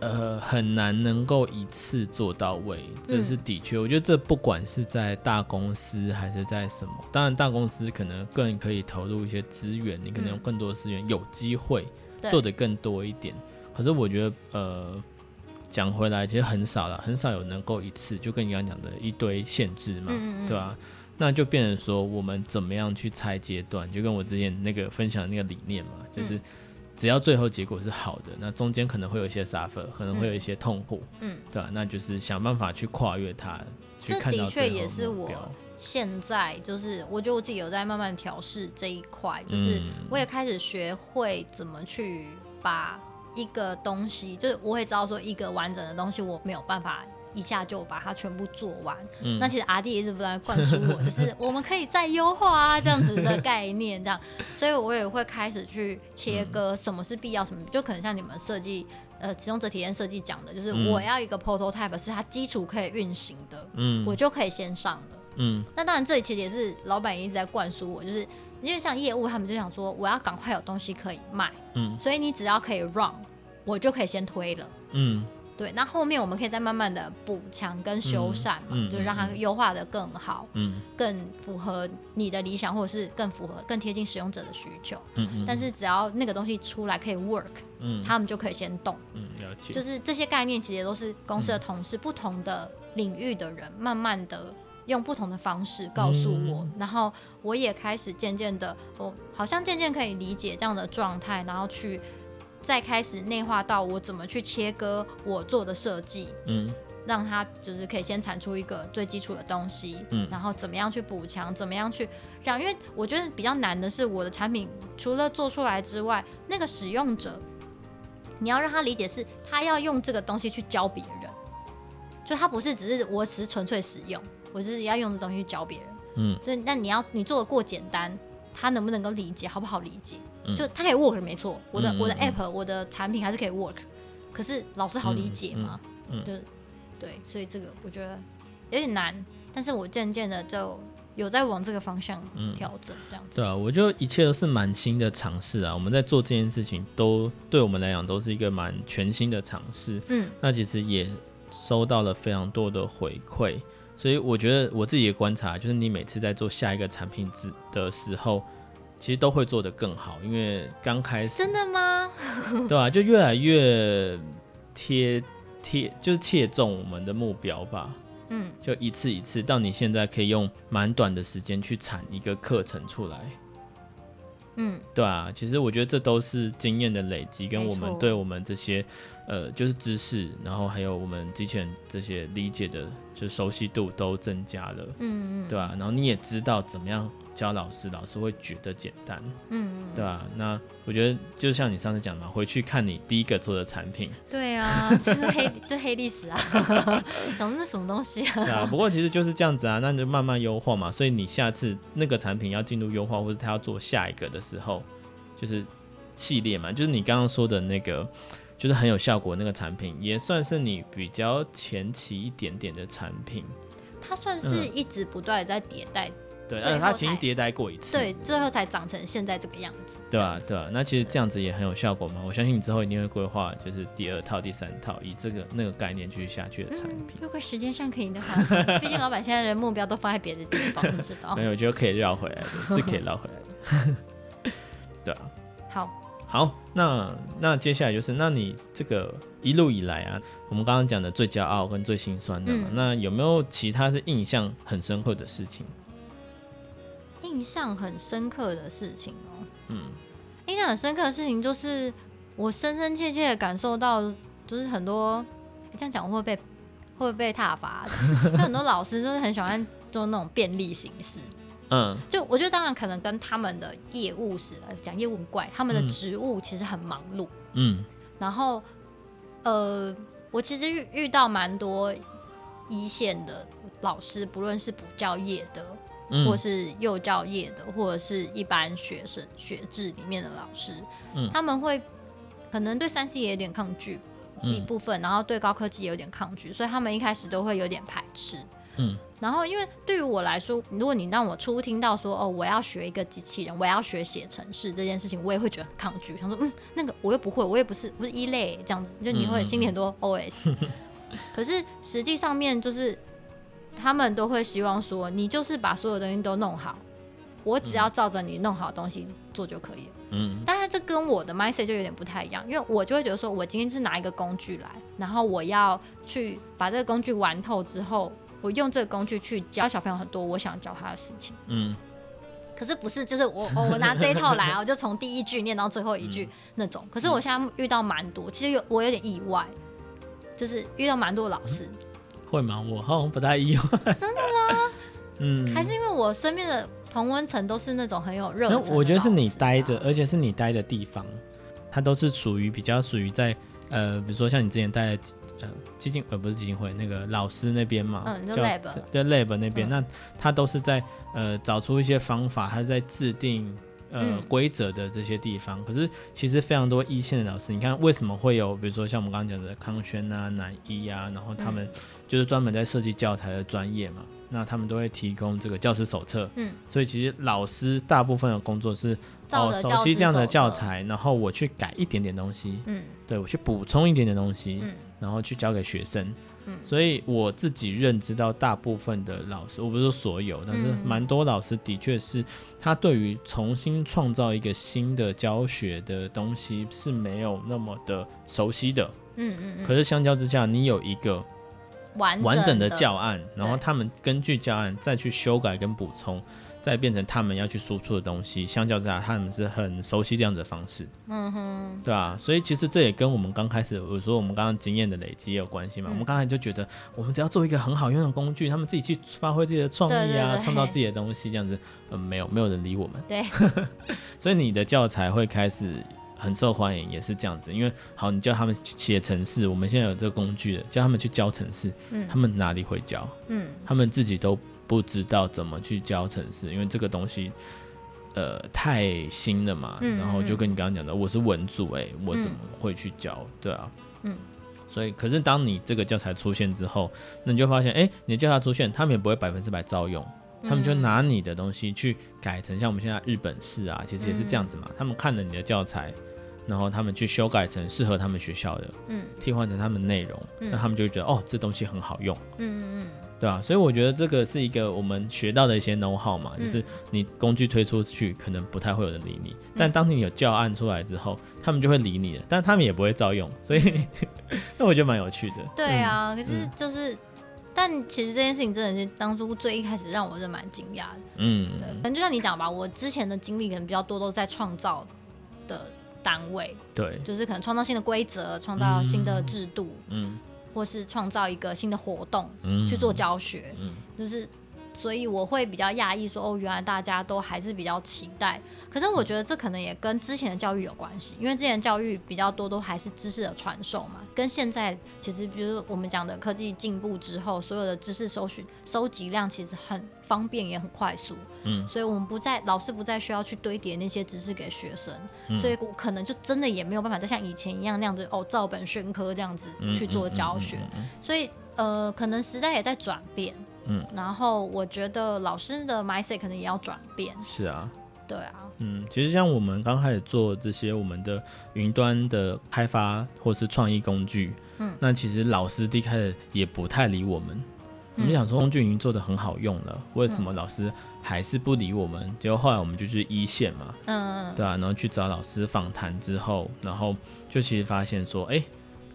呃，很难能够一次做到位，这是的确。嗯、我觉得这不管是在大公司还是在什么，当然大公司可能更可以投入一些资源，你可能有更多的资源，嗯、有机会做的更多一点。可是我觉得，呃，讲回来，其实很少了，很少有能够一次就跟你刚刚讲的一堆限制嘛，嗯嗯对吧、啊？那就变成说，我们怎么样去拆阶段？就跟我之前那个分享的那个理念嘛，就是。嗯只要最后结果是好的，那中间可能会有一些 suffer，可能会有一些痛苦，嗯，对吧、啊？那就是想办法去跨越它，去看到最后的目标。这的确也是我现在就是，我觉得我自己有在慢慢调试这一块，就是我也开始学会怎么去把一个东西，就是我会知道说一个完整的东西我没有办法。一下就把它全部做完，嗯、那其实阿弟一直不断灌输我，[LAUGHS] 就是我们可以再优化啊，这样子的概念，这样，所以我也会开始去切割什么是必要，什么就可能像你们设计，呃，使用者体验设计讲的，就是我要一个 prototype 是它基础可以运行的，嗯，我就可以先上了，嗯，那当然这里其实也是老板也一直在灌输我，就是因为像业务他们就想说我要赶快有东西可以卖，嗯，所以你只要可以 run，我就可以先推了，嗯。对，那后面我们可以再慢慢的补强跟修缮嘛，就是让它优化的更好，嗯，更符合你的理想，或者是更符合、更贴近使用者的需求。嗯嗯。但是只要那个东西出来可以 work，嗯，他们就可以先动。嗯，了解。就是这些概念其实都是公司的同事、嗯、不同的领域的人，慢慢的用不同的方式告诉我，嗯、然后我也开始渐渐的，我好像渐渐可以理解这样的状态，然后去。再开始内化到我怎么去切割我做的设计，嗯，让它就是可以先产出一个最基础的东西，嗯，然后怎么样去补强，怎么样去让，因为我觉得比较难的是我的产品除了做出来之外，那个使用者你要让他理解是他要用这个东西去教别人，就他不是只是我只是纯粹使用，我就是要用的东西去教别人，嗯，所以那你要你做的过简单，他能不能够理解，好不好理解？就他可以 work 没错，我的、嗯、我的 app、嗯、我的产品还是可以 work，可是老师好理解吗？嗯嗯嗯、就对，所以这个我觉得有点难，但是我渐渐的就有在往这个方向调整，这样子、嗯。对啊，我觉得一切都是蛮新的尝试啊，我们在做这件事情都对我们来讲都是一个蛮全新的尝试。嗯，那其实也收到了非常多的回馈，所以我觉得我自己的观察就是，你每次在做下一个产品之的时候。其实都会做得更好，因为刚开始真的吗？[LAUGHS] 对吧、啊？就越来越贴贴，就是切中我们的目标吧。嗯，就一次一次，到你现在可以用蛮短的时间去产一个课程出来。嗯，对啊，其实我觉得这都是经验的累积，跟我们对我们这些呃，就是知识，然后还有我们之前这些理解的，就熟悉度都增加了。嗯嗯，对啊，然后你也知道怎么样。教老师，老师会觉得简单，嗯，对吧？那我觉得就像你上次讲嘛，回去看你第一个做的产品，对啊，[LAUGHS] 这是黑这黑历史啊，[LAUGHS] 怎么是什么东西啊？对啊，不过其实就是这样子啊，那你就慢慢优化嘛。所以你下次那个产品要进入优化，或者他要做下一个的时候，就是系列嘛，就是你刚刚说的那个，就是很有效果那个产品，也算是你比较前期一点点的产品。它算是一直不断在迭代。嗯对，而且它曾经迭代过一次，对，最后才长成现在这个样子。对啊，对啊，那其实这样子也很有效果嘛。我相信你之后一定会规划，就是第二套、第三套，以这个那个概念去下去的产品。如果时间上可以的话，毕竟老板现在的目标都放在别的地方，你知道。没有，我觉得可以绕回来的，是可以绕回来的。[LAUGHS] 对啊。好。好，那那接下来就是，那你这个一路以来啊，我们刚刚讲的最骄傲跟最心酸的嘛，嗯、那有没有其他是印象很深刻的事情？印象很深刻的事情哦，嗯，印象很深刻的事情就是我深深切切的感受到，就是很多这样讲会被会不会被挞伐？就很多老师就是很喜欢做那种便利形式，嗯，就我觉得当然可能跟他们的业务是讲业务很怪，他们的职务其实很忙碌，嗯，然后呃，我其实遇遇到蛮多一线的老师，不论是补教业的。或是幼教业的，或者是一般学生学制里面的老师，嗯，他们会可能对三 C 也有点抗拒一部分，嗯，然后对高科技也有点抗拒，所以他们一开始都会有点排斥。嗯，然后因为对于我来说，如果你让我初听到说哦，我要学一个机器人，我要学写程式这件事情，我也会觉得很抗拒，想说嗯，那个我又不会，我也不是不是一类这样子，就你会心里很多 OS。嗯、[LAUGHS] 可是实际上面就是他们都会希望说，你就是把所有东西都弄好，我只要照着你弄好的东西做就可以了。嗯，但是这跟我的 mindset 就有点不太一样，因为我就会觉得说，我今天就是拿一个工具来，然后我要去把这个工具玩透之后，我用这个工具去教小朋友很多我想教他的事情。嗯，可是不是就是我 [LAUGHS] 我拿这一套来，我就从第一句念到最后一句那种。可是我现在遇到蛮多，其实有我有点意外，就是遇到蛮多老师。会吗？我好像不太意外。真的吗？[LAUGHS] 嗯，还是因为我身边的。同温层都是那种很有热情。我觉得是你待着，而且是你待的地方，它都是属于比较属于在呃，比如说像你之前待的呃基金呃不是基金会那个老师那边嘛，嗯，就 lab 对 lab 那边，嗯、那他都是在呃找出一些方法，他在制定呃规则的这些地方。嗯、可是其实非常多一线的老师，你看为什么会有，比如说像我们刚刚讲的康轩啊、南一啊，然后他们就是专门在设计教材的专业嘛。那他们都会提供这个教师手册，嗯，所以其实老师大部分的工作是哦，熟悉这样的教材，然后我去改一点点东西，嗯，对，我去补充一点点东西，嗯，然后去教给学生，嗯，所以我自己认知到大部分的老师，我不是说所有，但是蛮多老师的确是他对于重新创造一个新的教学的东西是没有那么的熟悉的，嗯嗯嗯，可是相较之下，你有一个。完整，整的教案，然后他们根据教案再去修改跟补充，对再变成他们要去输出的东西。相较之下，他们是很熟悉这样子的方式，嗯哼，对啊，所以其实这也跟我们刚开始我说我们刚刚经验的累积也有关系嘛。嗯、我们刚才就觉得，我们只要做一个很好用的工具，他们自己去发挥自己的创意啊，创造自己的东西，这样子，嗯，没有没有人理我们。对，[LAUGHS] 所以你的教材会开始。很受欢迎，也是这样子，因为好，你叫他们写程式，我们现在有这个工具了，叫他们去教程式，嗯，他们哪里会教？嗯，他们自己都不知道怎么去教程式，因为这个东西，呃，太新了嘛。嗯，然后就跟你刚刚讲的，我是文组，哎，我怎么会去教？嗯，对啊，嗯，所以，可是当你这个教材出现之后，那你就发现，哎，你的教材出现，他们也不会百分之百照用。他们就拿你的东西去改成像我们现在日本式啊，其实也是这样子嘛。嗯、他们看了你的教材，然后他们去修改成适合他们学校的，嗯，替换成他们内容，那、嗯、他们就会觉得哦，这东西很好用，嗯嗯嗯，对吧、啊？所以我觉得这个是一个我们学到的一些 know how 嘛，就是你工具推出去，可能不太会有人理你，但当你有教案出来之后，他们就会理你了，但他们也不会照用，所以那我觉得蛮有趣的。对啊，可是就是。但其实这件事情真的是当初最一开始让我是蛮惊讶的，嗯，对，可能就像你讲吧，我之前的经历可能比较多都在创造的单位，对，就是可能创造新的规则，创造新的制度，嗯，或是创造一个新的活动，嗯，去做教学，嗯，就是。所以我会比较讶异，说哦，原来大家都还是比较期待。可是我觉得这可能也跟之前的教育有关系，因为之前教育比较多都还是知识的传授嘛，跟现在其实，比如我们讲的科技进步之后，所有的知识搜寻收集量其实很方便也很快速。嗯，所以我们不再老师不再需要去堆叠那些知识给学生，嗯、所以我可能就真的也没有办法再像以前一样那样子哦，照本宣科这样子去做教学。所以呃，可能时代也在转变。嗯，然后我觉得老师的 mindset 可能也要转变。是啊，对啊，嗯，其实像我们刚开始做这些我们的云端的开发或是创意工具，嗯，那其实老师一开始也不太理我们。嗯、我们想说工具已经做的很好用了，为什么老师还是不理我们？嗯、结果后来我们就去一线嘛，嗯嗯，对啊，然后去找老师访谈之后，然后就其实发现说，哎，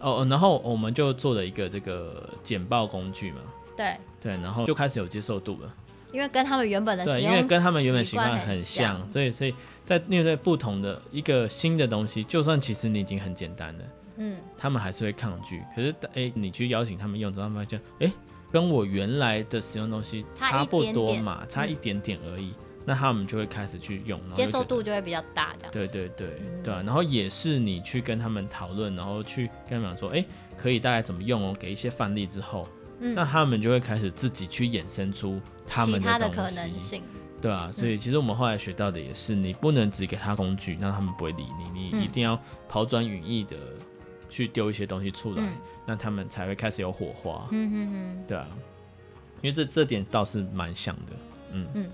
哦，然后我们就做了一个这个简报工具嘛。对对，然后就开始有接受度了，因为跟他们原本的对，因为跟他们原本习惯很像，所以所以在面对不同的一个新的东西，就算其实你已经很简单了，嗯，他们还是会抗拒。可是哎，你去邀请他们用之后，他们发现哎，跟我原来的使用东西差不多嘛，差一点点而已，那他们就会开始去用，接受度就会比较大，这样。对对对对，然后也是你去跟他们讨论，然后去跟他们说，哎，可以大概怎么用哦，给一些范例之后。嗯、那他们就会开始自己去衍生出他们的东西，他的可能性，对啊，所以其实我们后来学到的也是，你不能只给他工具，让他们不会理你，你一定要抛砖引玉的去丢一些东西出来，嗯、那他们才会开始有火花。嗯嗯嗯，对啊。因为这这点倒是蛮像的。嗯嗯，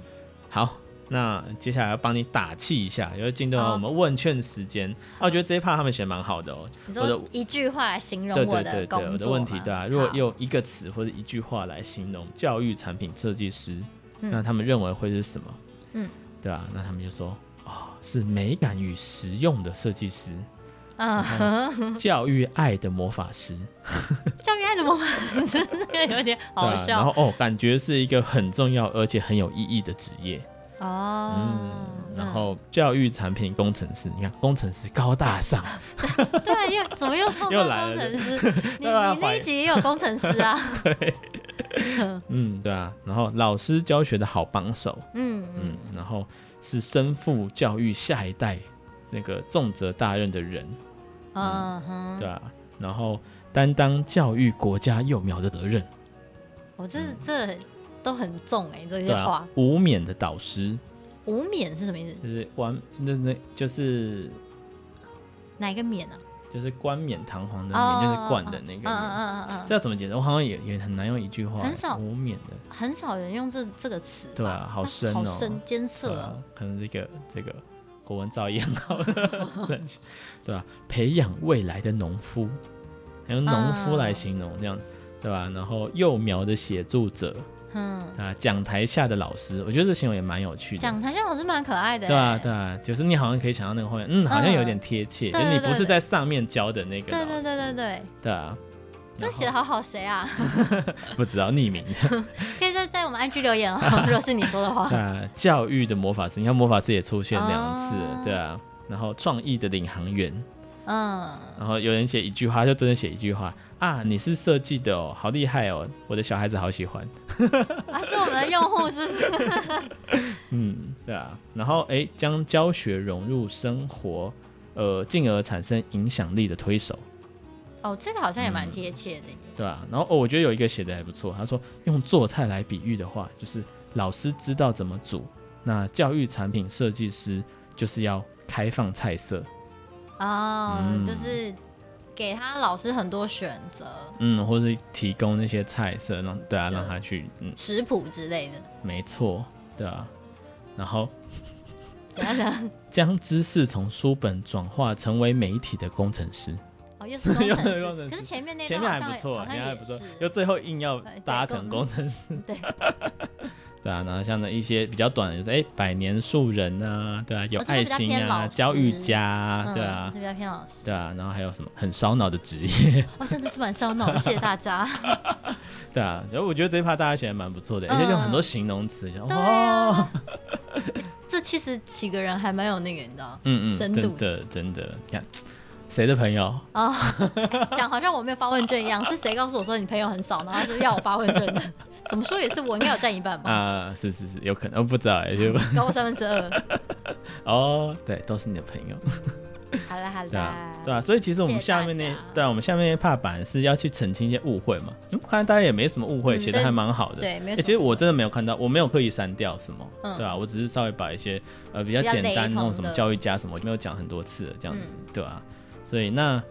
好。那接下来要帮你打气一下，因为进到我们问卷时间。哦、啊，我觉得这一趴他们写蛮好的哦。你说一句话来形容我的工作吗？对对对对，我的问题对啊。如果用一个词或者一句话来形容教育产品设计师，嗯、那他们认为会是什么？嗯，对啊，那他们就说，哦，是美感与实用的设计师。嗯，教育爱的魔法师。[LAUGHS] 教育爱的魔法师，这个有点好笑。然后哦，感觉是一个很重要而且很有意义的职业。哦，嗯，然后教育产品工程师，你看 [LAUGHS] 工程师高大上，[LAUGHS] 对，又怎么又碰到工程师？你你那一集也有工程师啊？对，嗯，对啊，然后老师教学的好帮手，嗯嗯，然后是身负教育下一代那个重责大任的人，嗯哼，对啊，然后担当教育国家幼苗的责任，我这这。都很重哎、欸，这些话。无冕的导师，无冕是什么意思？就是冠，那那就是哪一个冕啊？就是冠冕堂皇的冕，就是冠的那个。嗯嗯嗯嗯。这要怎么解释？我好像也也很难用一句话。很少无冕的，很少人用这这个词。对啊，好深哦、喔，好深艰涩、啊。可能这个这个国文造诣很好。[LAUGHS] 对吧、啊？培养未来的农夫，用农夫来形容这样子，对吧、啊？然后幼苗的协助者。嗯啊，讲台下的老师，我觉得这形容也蛮有趣的。讲台下老师蛮可爱的。对啊，对啊，就是你好像可以想到那个画面，嗯，好像有点贴切，嗯、就是你不是在上面教的那个老师。对对对对对。对啊。这写的好好，谁啊？[LAUGHS] 不知道，匿名。[LAUGHS] 可以在在我们 IG 留言哦，[LAUGHS] 如果是你说的话。教育的魔法师，你看魔法师也出现两次，哦、对啊。然后创意的领航员。嗯。然后有人写一句话，就真的写一句话。啊，你是设计的哦，好厉害哦，我的小孩子好喜欢。啊，是我们的用户是不是？嗯，对啊。然后哎，将教学融入生活，呃，进而产生影响力的推手。哦，这个好像也蛮贴切的。嗯，对啊。然后哦，我觉得有一个写的还不错，他说用做菜来比喻的话，就是老师知道怎么煮，那教育产品设计师就是要开放菜色。哦，嗯，就是。给他老师很多选择，嗯，或是提供那些菜色，让对啊，让他去嗯食谱之类的，没错，对啊，然后 [LAUGHS] 将知识从书本转化成为媒体的工程师，哦，又是 [LAUGHS] 工程师，可是前面那前面还不错，前面还不错，又最后硬要搭成工程 [LAUGHS] 师，对。[LAUGHS] 对啊，然后像那一些比较短的，就是哎，百年树人啊，对啊，有爱心啊，教育家，对啊，比较偏老师，对啊，然后还有什么很烧脑的职业，哇，真的是蛮烧脑的，谢谢大家。对啊，然后我觉得这一趴大家写的蛮不错的，而且有很多形容词，哇，这其实几个人还蛮有那个，你知道，嗯嗯，深度的，真的，你看谁的朋友啊？讲好像我没有发问卷一样，是谁告诉我说你朋友很少，然后就是要我发问卷的？[LAUGHS] 怎么说也是我应该有占一半吧？啊，是是是，有可能，我不知道，也就 [LAUGHS] 高三分之二。[LAUGHS] 哦，对，都是你的朋友。好了好了，对啊，对啊，所以其实我们下面那，对啊，我们下面那 part 版是要去澄清一些误会嘛。嗯，看来大家也没什么误会，写的还蛮好的。对，没有。其实我真的没有看到，我没有刻意删掉什么，对啊，我只是稍微把一些呃比较简单那种什么教育家什么，没有讲很多次了，这样子，对吧？所以那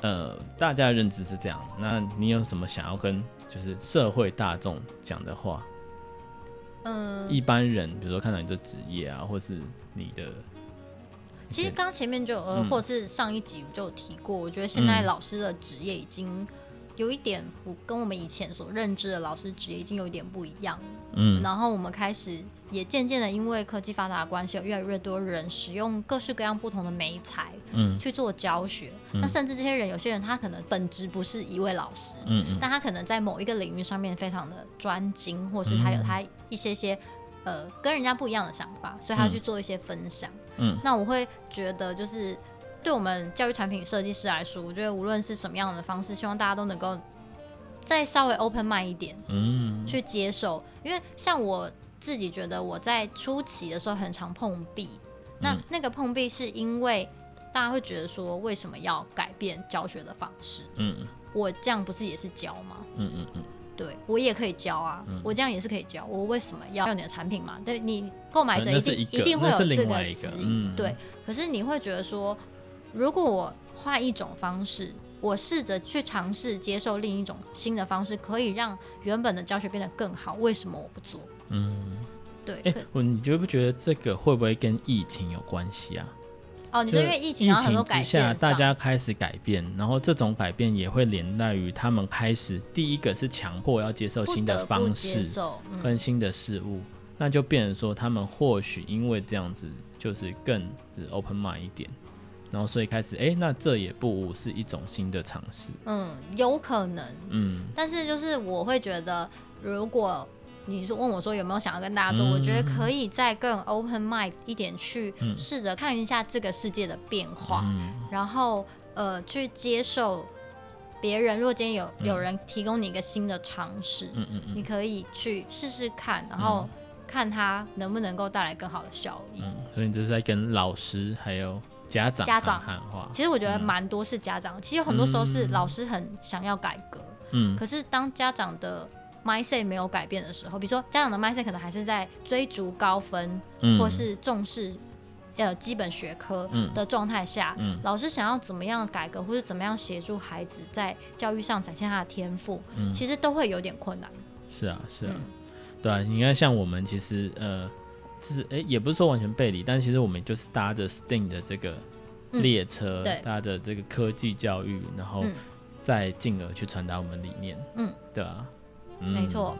呃，大家的认知是这样，那你有什么想要跟？就是社会大众讲的话，嗯，一般人比如说看到你的职业啊，或是你的，其实刚前面就呃，或者是上一集就有提过，我觉得现在老师的职业已经有一点不跟我们以前所认知的老师职业已经有一点不一样，嗯，然后我们开始。也渐渐的，因为科技发达的关系，有越来越多人使用各式各样不同的媒材，嗯，去做教学。嗯、那甚至这些人，有些人他可能本职不是一位老师，嗯嗯，但他可能在某一个领域上面非常的专精，或是他有他一些些、嗯、呃跟人家不一样的想法，所以他去做一些分享。嗯，那我会觉得，就是对我们教育产品设计师来说，我觉得无论是什么样的方式，希望大家都能够再稍微 open mind 一点，嗯，去接受，因为像我。自己觉得我在初期的时候很常碰壁，那那个碰壁是因为大家会觉得说，为什么要改变教学的方式？嗯，我这样不是也是教吗？嗯嗯嗯，对我也可以教啊，我这样也是可以教，我为什么要用你的产品嘛？对，你购买者一定一定会有这个质疑，对。可是你会觉得说，如果我换一种方式我试着去尝试接受另一种新的方式，可以让原本的教学变得更好。为什么我不做？嗯，对。哎、欸，我你觉不觉得这个会不会跟疫情有关系啊？哦，你说因为疫情，疫情之下，大家开始改变，然后这种改变也会连带于他们开始，第一个是强迫要接受新的方式跟新的事物，嗯、那就变成说他们或许因为这样子就是更就是 open mind 一点，然后所以开始哎、欸，那这也不无是一种新的尝试。嗯，有可能。嗯，但是就是我会觉得如果。你是问我说有没有想要跟大家做？嗯、我觉得可以再更 open mind 一点，去试着看一下这个世界的变化，嗯、然后呃去接受别人。如果今天有有人提供你一个新的尝试，嗯嗯嗯、你可以去试试看，然后看他能不能够带来更好的效益。嗯，所以你这是在跟老师还有家长家长喊话。其实我觉得蛮多是家长，嗯、其实很多时候是老师很想要改革，嗯，可是当家长的 mindset 没有改变的时候，比如说家长的 mindset 可能还是在追逐高分，嗯、或是重视呃基本学科的状态下，嗯。嗯、老师想要怎么样改革，或者怎么样协助孩子在教育上展现他的天赋，嗯、其实都会有点困难。是啊，是啊，嗯、对啊，你看像我们其实呃，就是哎，也不是说完全背离，但其实我们就是搭着 STEAM 的这个列车，嗯、搭着这个科技教育，然后再进而去传达我们理念，嗯，对啊。没错。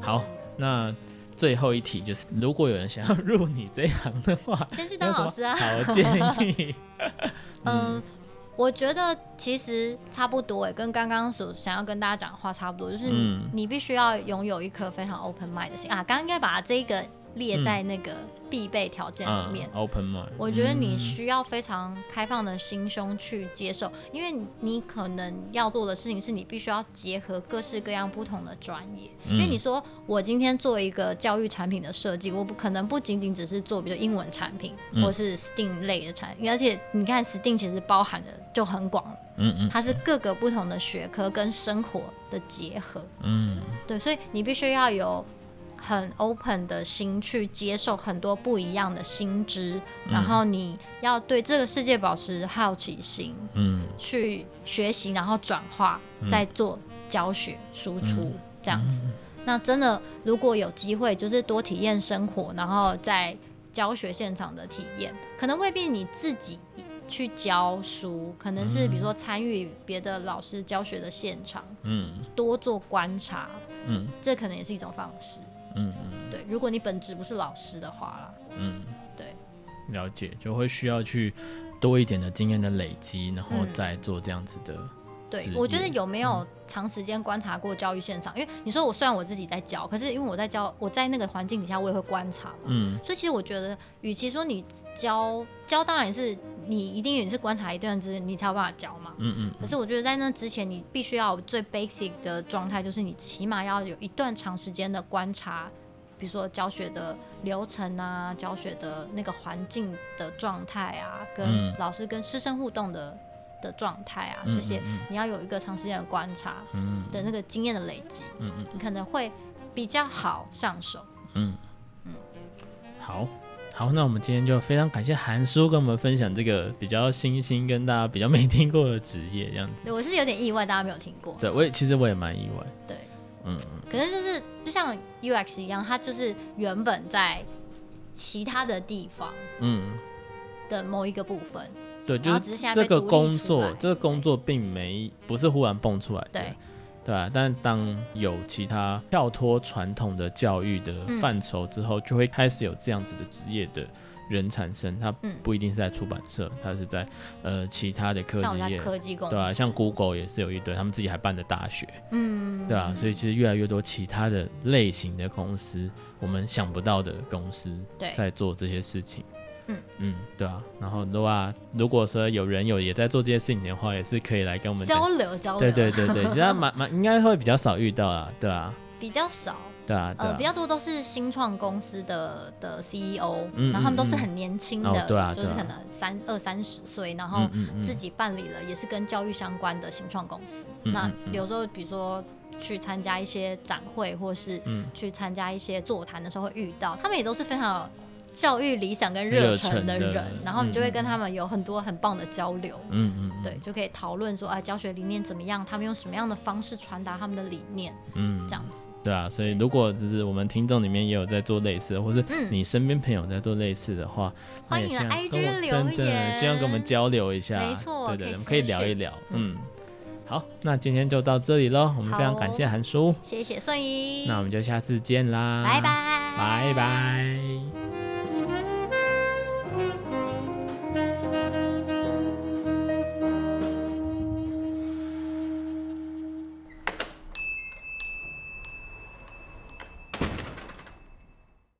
好，那最后一题就是，如果有人想要入你这一行的话，[LAUGHS] 先去当老师啊。好建议。[LAUGHS] 嗯，我觉得其实差不多诶，跟刚刚所想要跟大家讲的话差不多，就是你、嗯、你必须要拥有一颗非常 open mind 的心啊。刚刚应该把这个。列在那个必备条件里面。嗯、Open mind。我觉得你需要非常开放的心胸去接受，嗯、因为你可能要做的事情是你必须要结合各式各样不同的专业。嗯、因为你说我今天做一个教育产品的设计，我不可能不仅仅只是做比如英文产品，嗯、或是 STEAM 类的产品，而且你看 STEAM 其实包含的就很广了。嗯嗯。它是各个不同的学科跟生活的结合。嗯。对，所以你必须要有。很 open 的心去接受很多不一样的新知，嗯、然后你要对这个世界保持好奇心，嗯，去学习，然后转化，嗯、再做教学输出、嗯、这样子。嗯、那真的，如果有机会，就是多体验生活，然后在教学现场的体验，可能未必你自己去教书，可能是比如说参与别的老师教学的现场，嗯，多做观察，嗯，这可能也是一种方式。嗯嗯，对，如果你本职不是老师的话啦，嗯，对，了解，就会需要去多一点的经验的累积，然后再做这样子的。对，我觉得有没有长时间观察过教育现场？嗯、因为你说我虽然我自己在教，可是因为我在教，我在那个环境底下，我也会观察嘛。嗯，所以其实我觉得，与其说你教教，当然也是你一定也是观察一段之，你才有办法教嘛。嗯，嗯嗯。可是我觉得在那之前，你必须要有最 basic 的状态，就是你起码要有一段长时间的观察，比如说教学的流程啊，教学的那个环境的状态啊，跟老师跟师生互动的。的状态啊，这些你要有一个长时间的观察的那个经验的累积，嗯嗯，你可能会比较好上手。嗯嗯，好，好，那我们今天就非常感谢韩叔跟我们分享这个比较新兴跟大家比较没听过的职业这样子。对，我是有点意外，大家没有听过。对，我也其实我也蛮意外。对，嗯，可是就是就像 UX 一样，它就是原本在其他的地方，嗯，的某一个部分。对，就是这个工作，这个工作并没不是忽然蹦出来的，对，对吧？但当有其他跳脱传统的教育的范畴之后，就会开始有这样子的职业的人产生。他不一定是在出版社，他是在呃其他的科技业，科技公司，对吧？像 Google 也是有一堆，他们自己还办的大学，嗯，对吧？所以其实越来越多其他的类型的公司，我们想不到的公司，在做这些事情。嗯嗯，对啊，然后的话，如果说有人有也在做这些事情的话，也是可以来跟我们交流交流。对对对对，[LAUGHS] 其实蛮蛮应该会比较少遇到啊，对啊，比较少。对啊，呃，比较多都是新创公司的的 CEO，然后他们都是很年轻的，对啊，就是可能三二三十岁，然后自己办理了也是跟教育相关的新创公司。那有时候比如说。去参加一些展会，或是去参加一些座谈的时候会遇到，他们也都是非常有教育理想跟热忱的人，然后你就会跟他们有很多很棒的交流，嗯嗯，对，就可以讨论说啊，教学理念怎么样，他们用什么样的方式传达他们的理念，嗯，这样子。对啊，所以如果就是我们听众里面也有在做类似的，或是你身边朋友在做类似的话，欢迎来 IG 留言，希望跟我们交流一下。没错，对对，我们可以聊一聊。嗯，好，那今天就到这里喽。我们非常感谢韩叔，谢谢孙怡。那我们就下次见啦，拜拜，拜拜。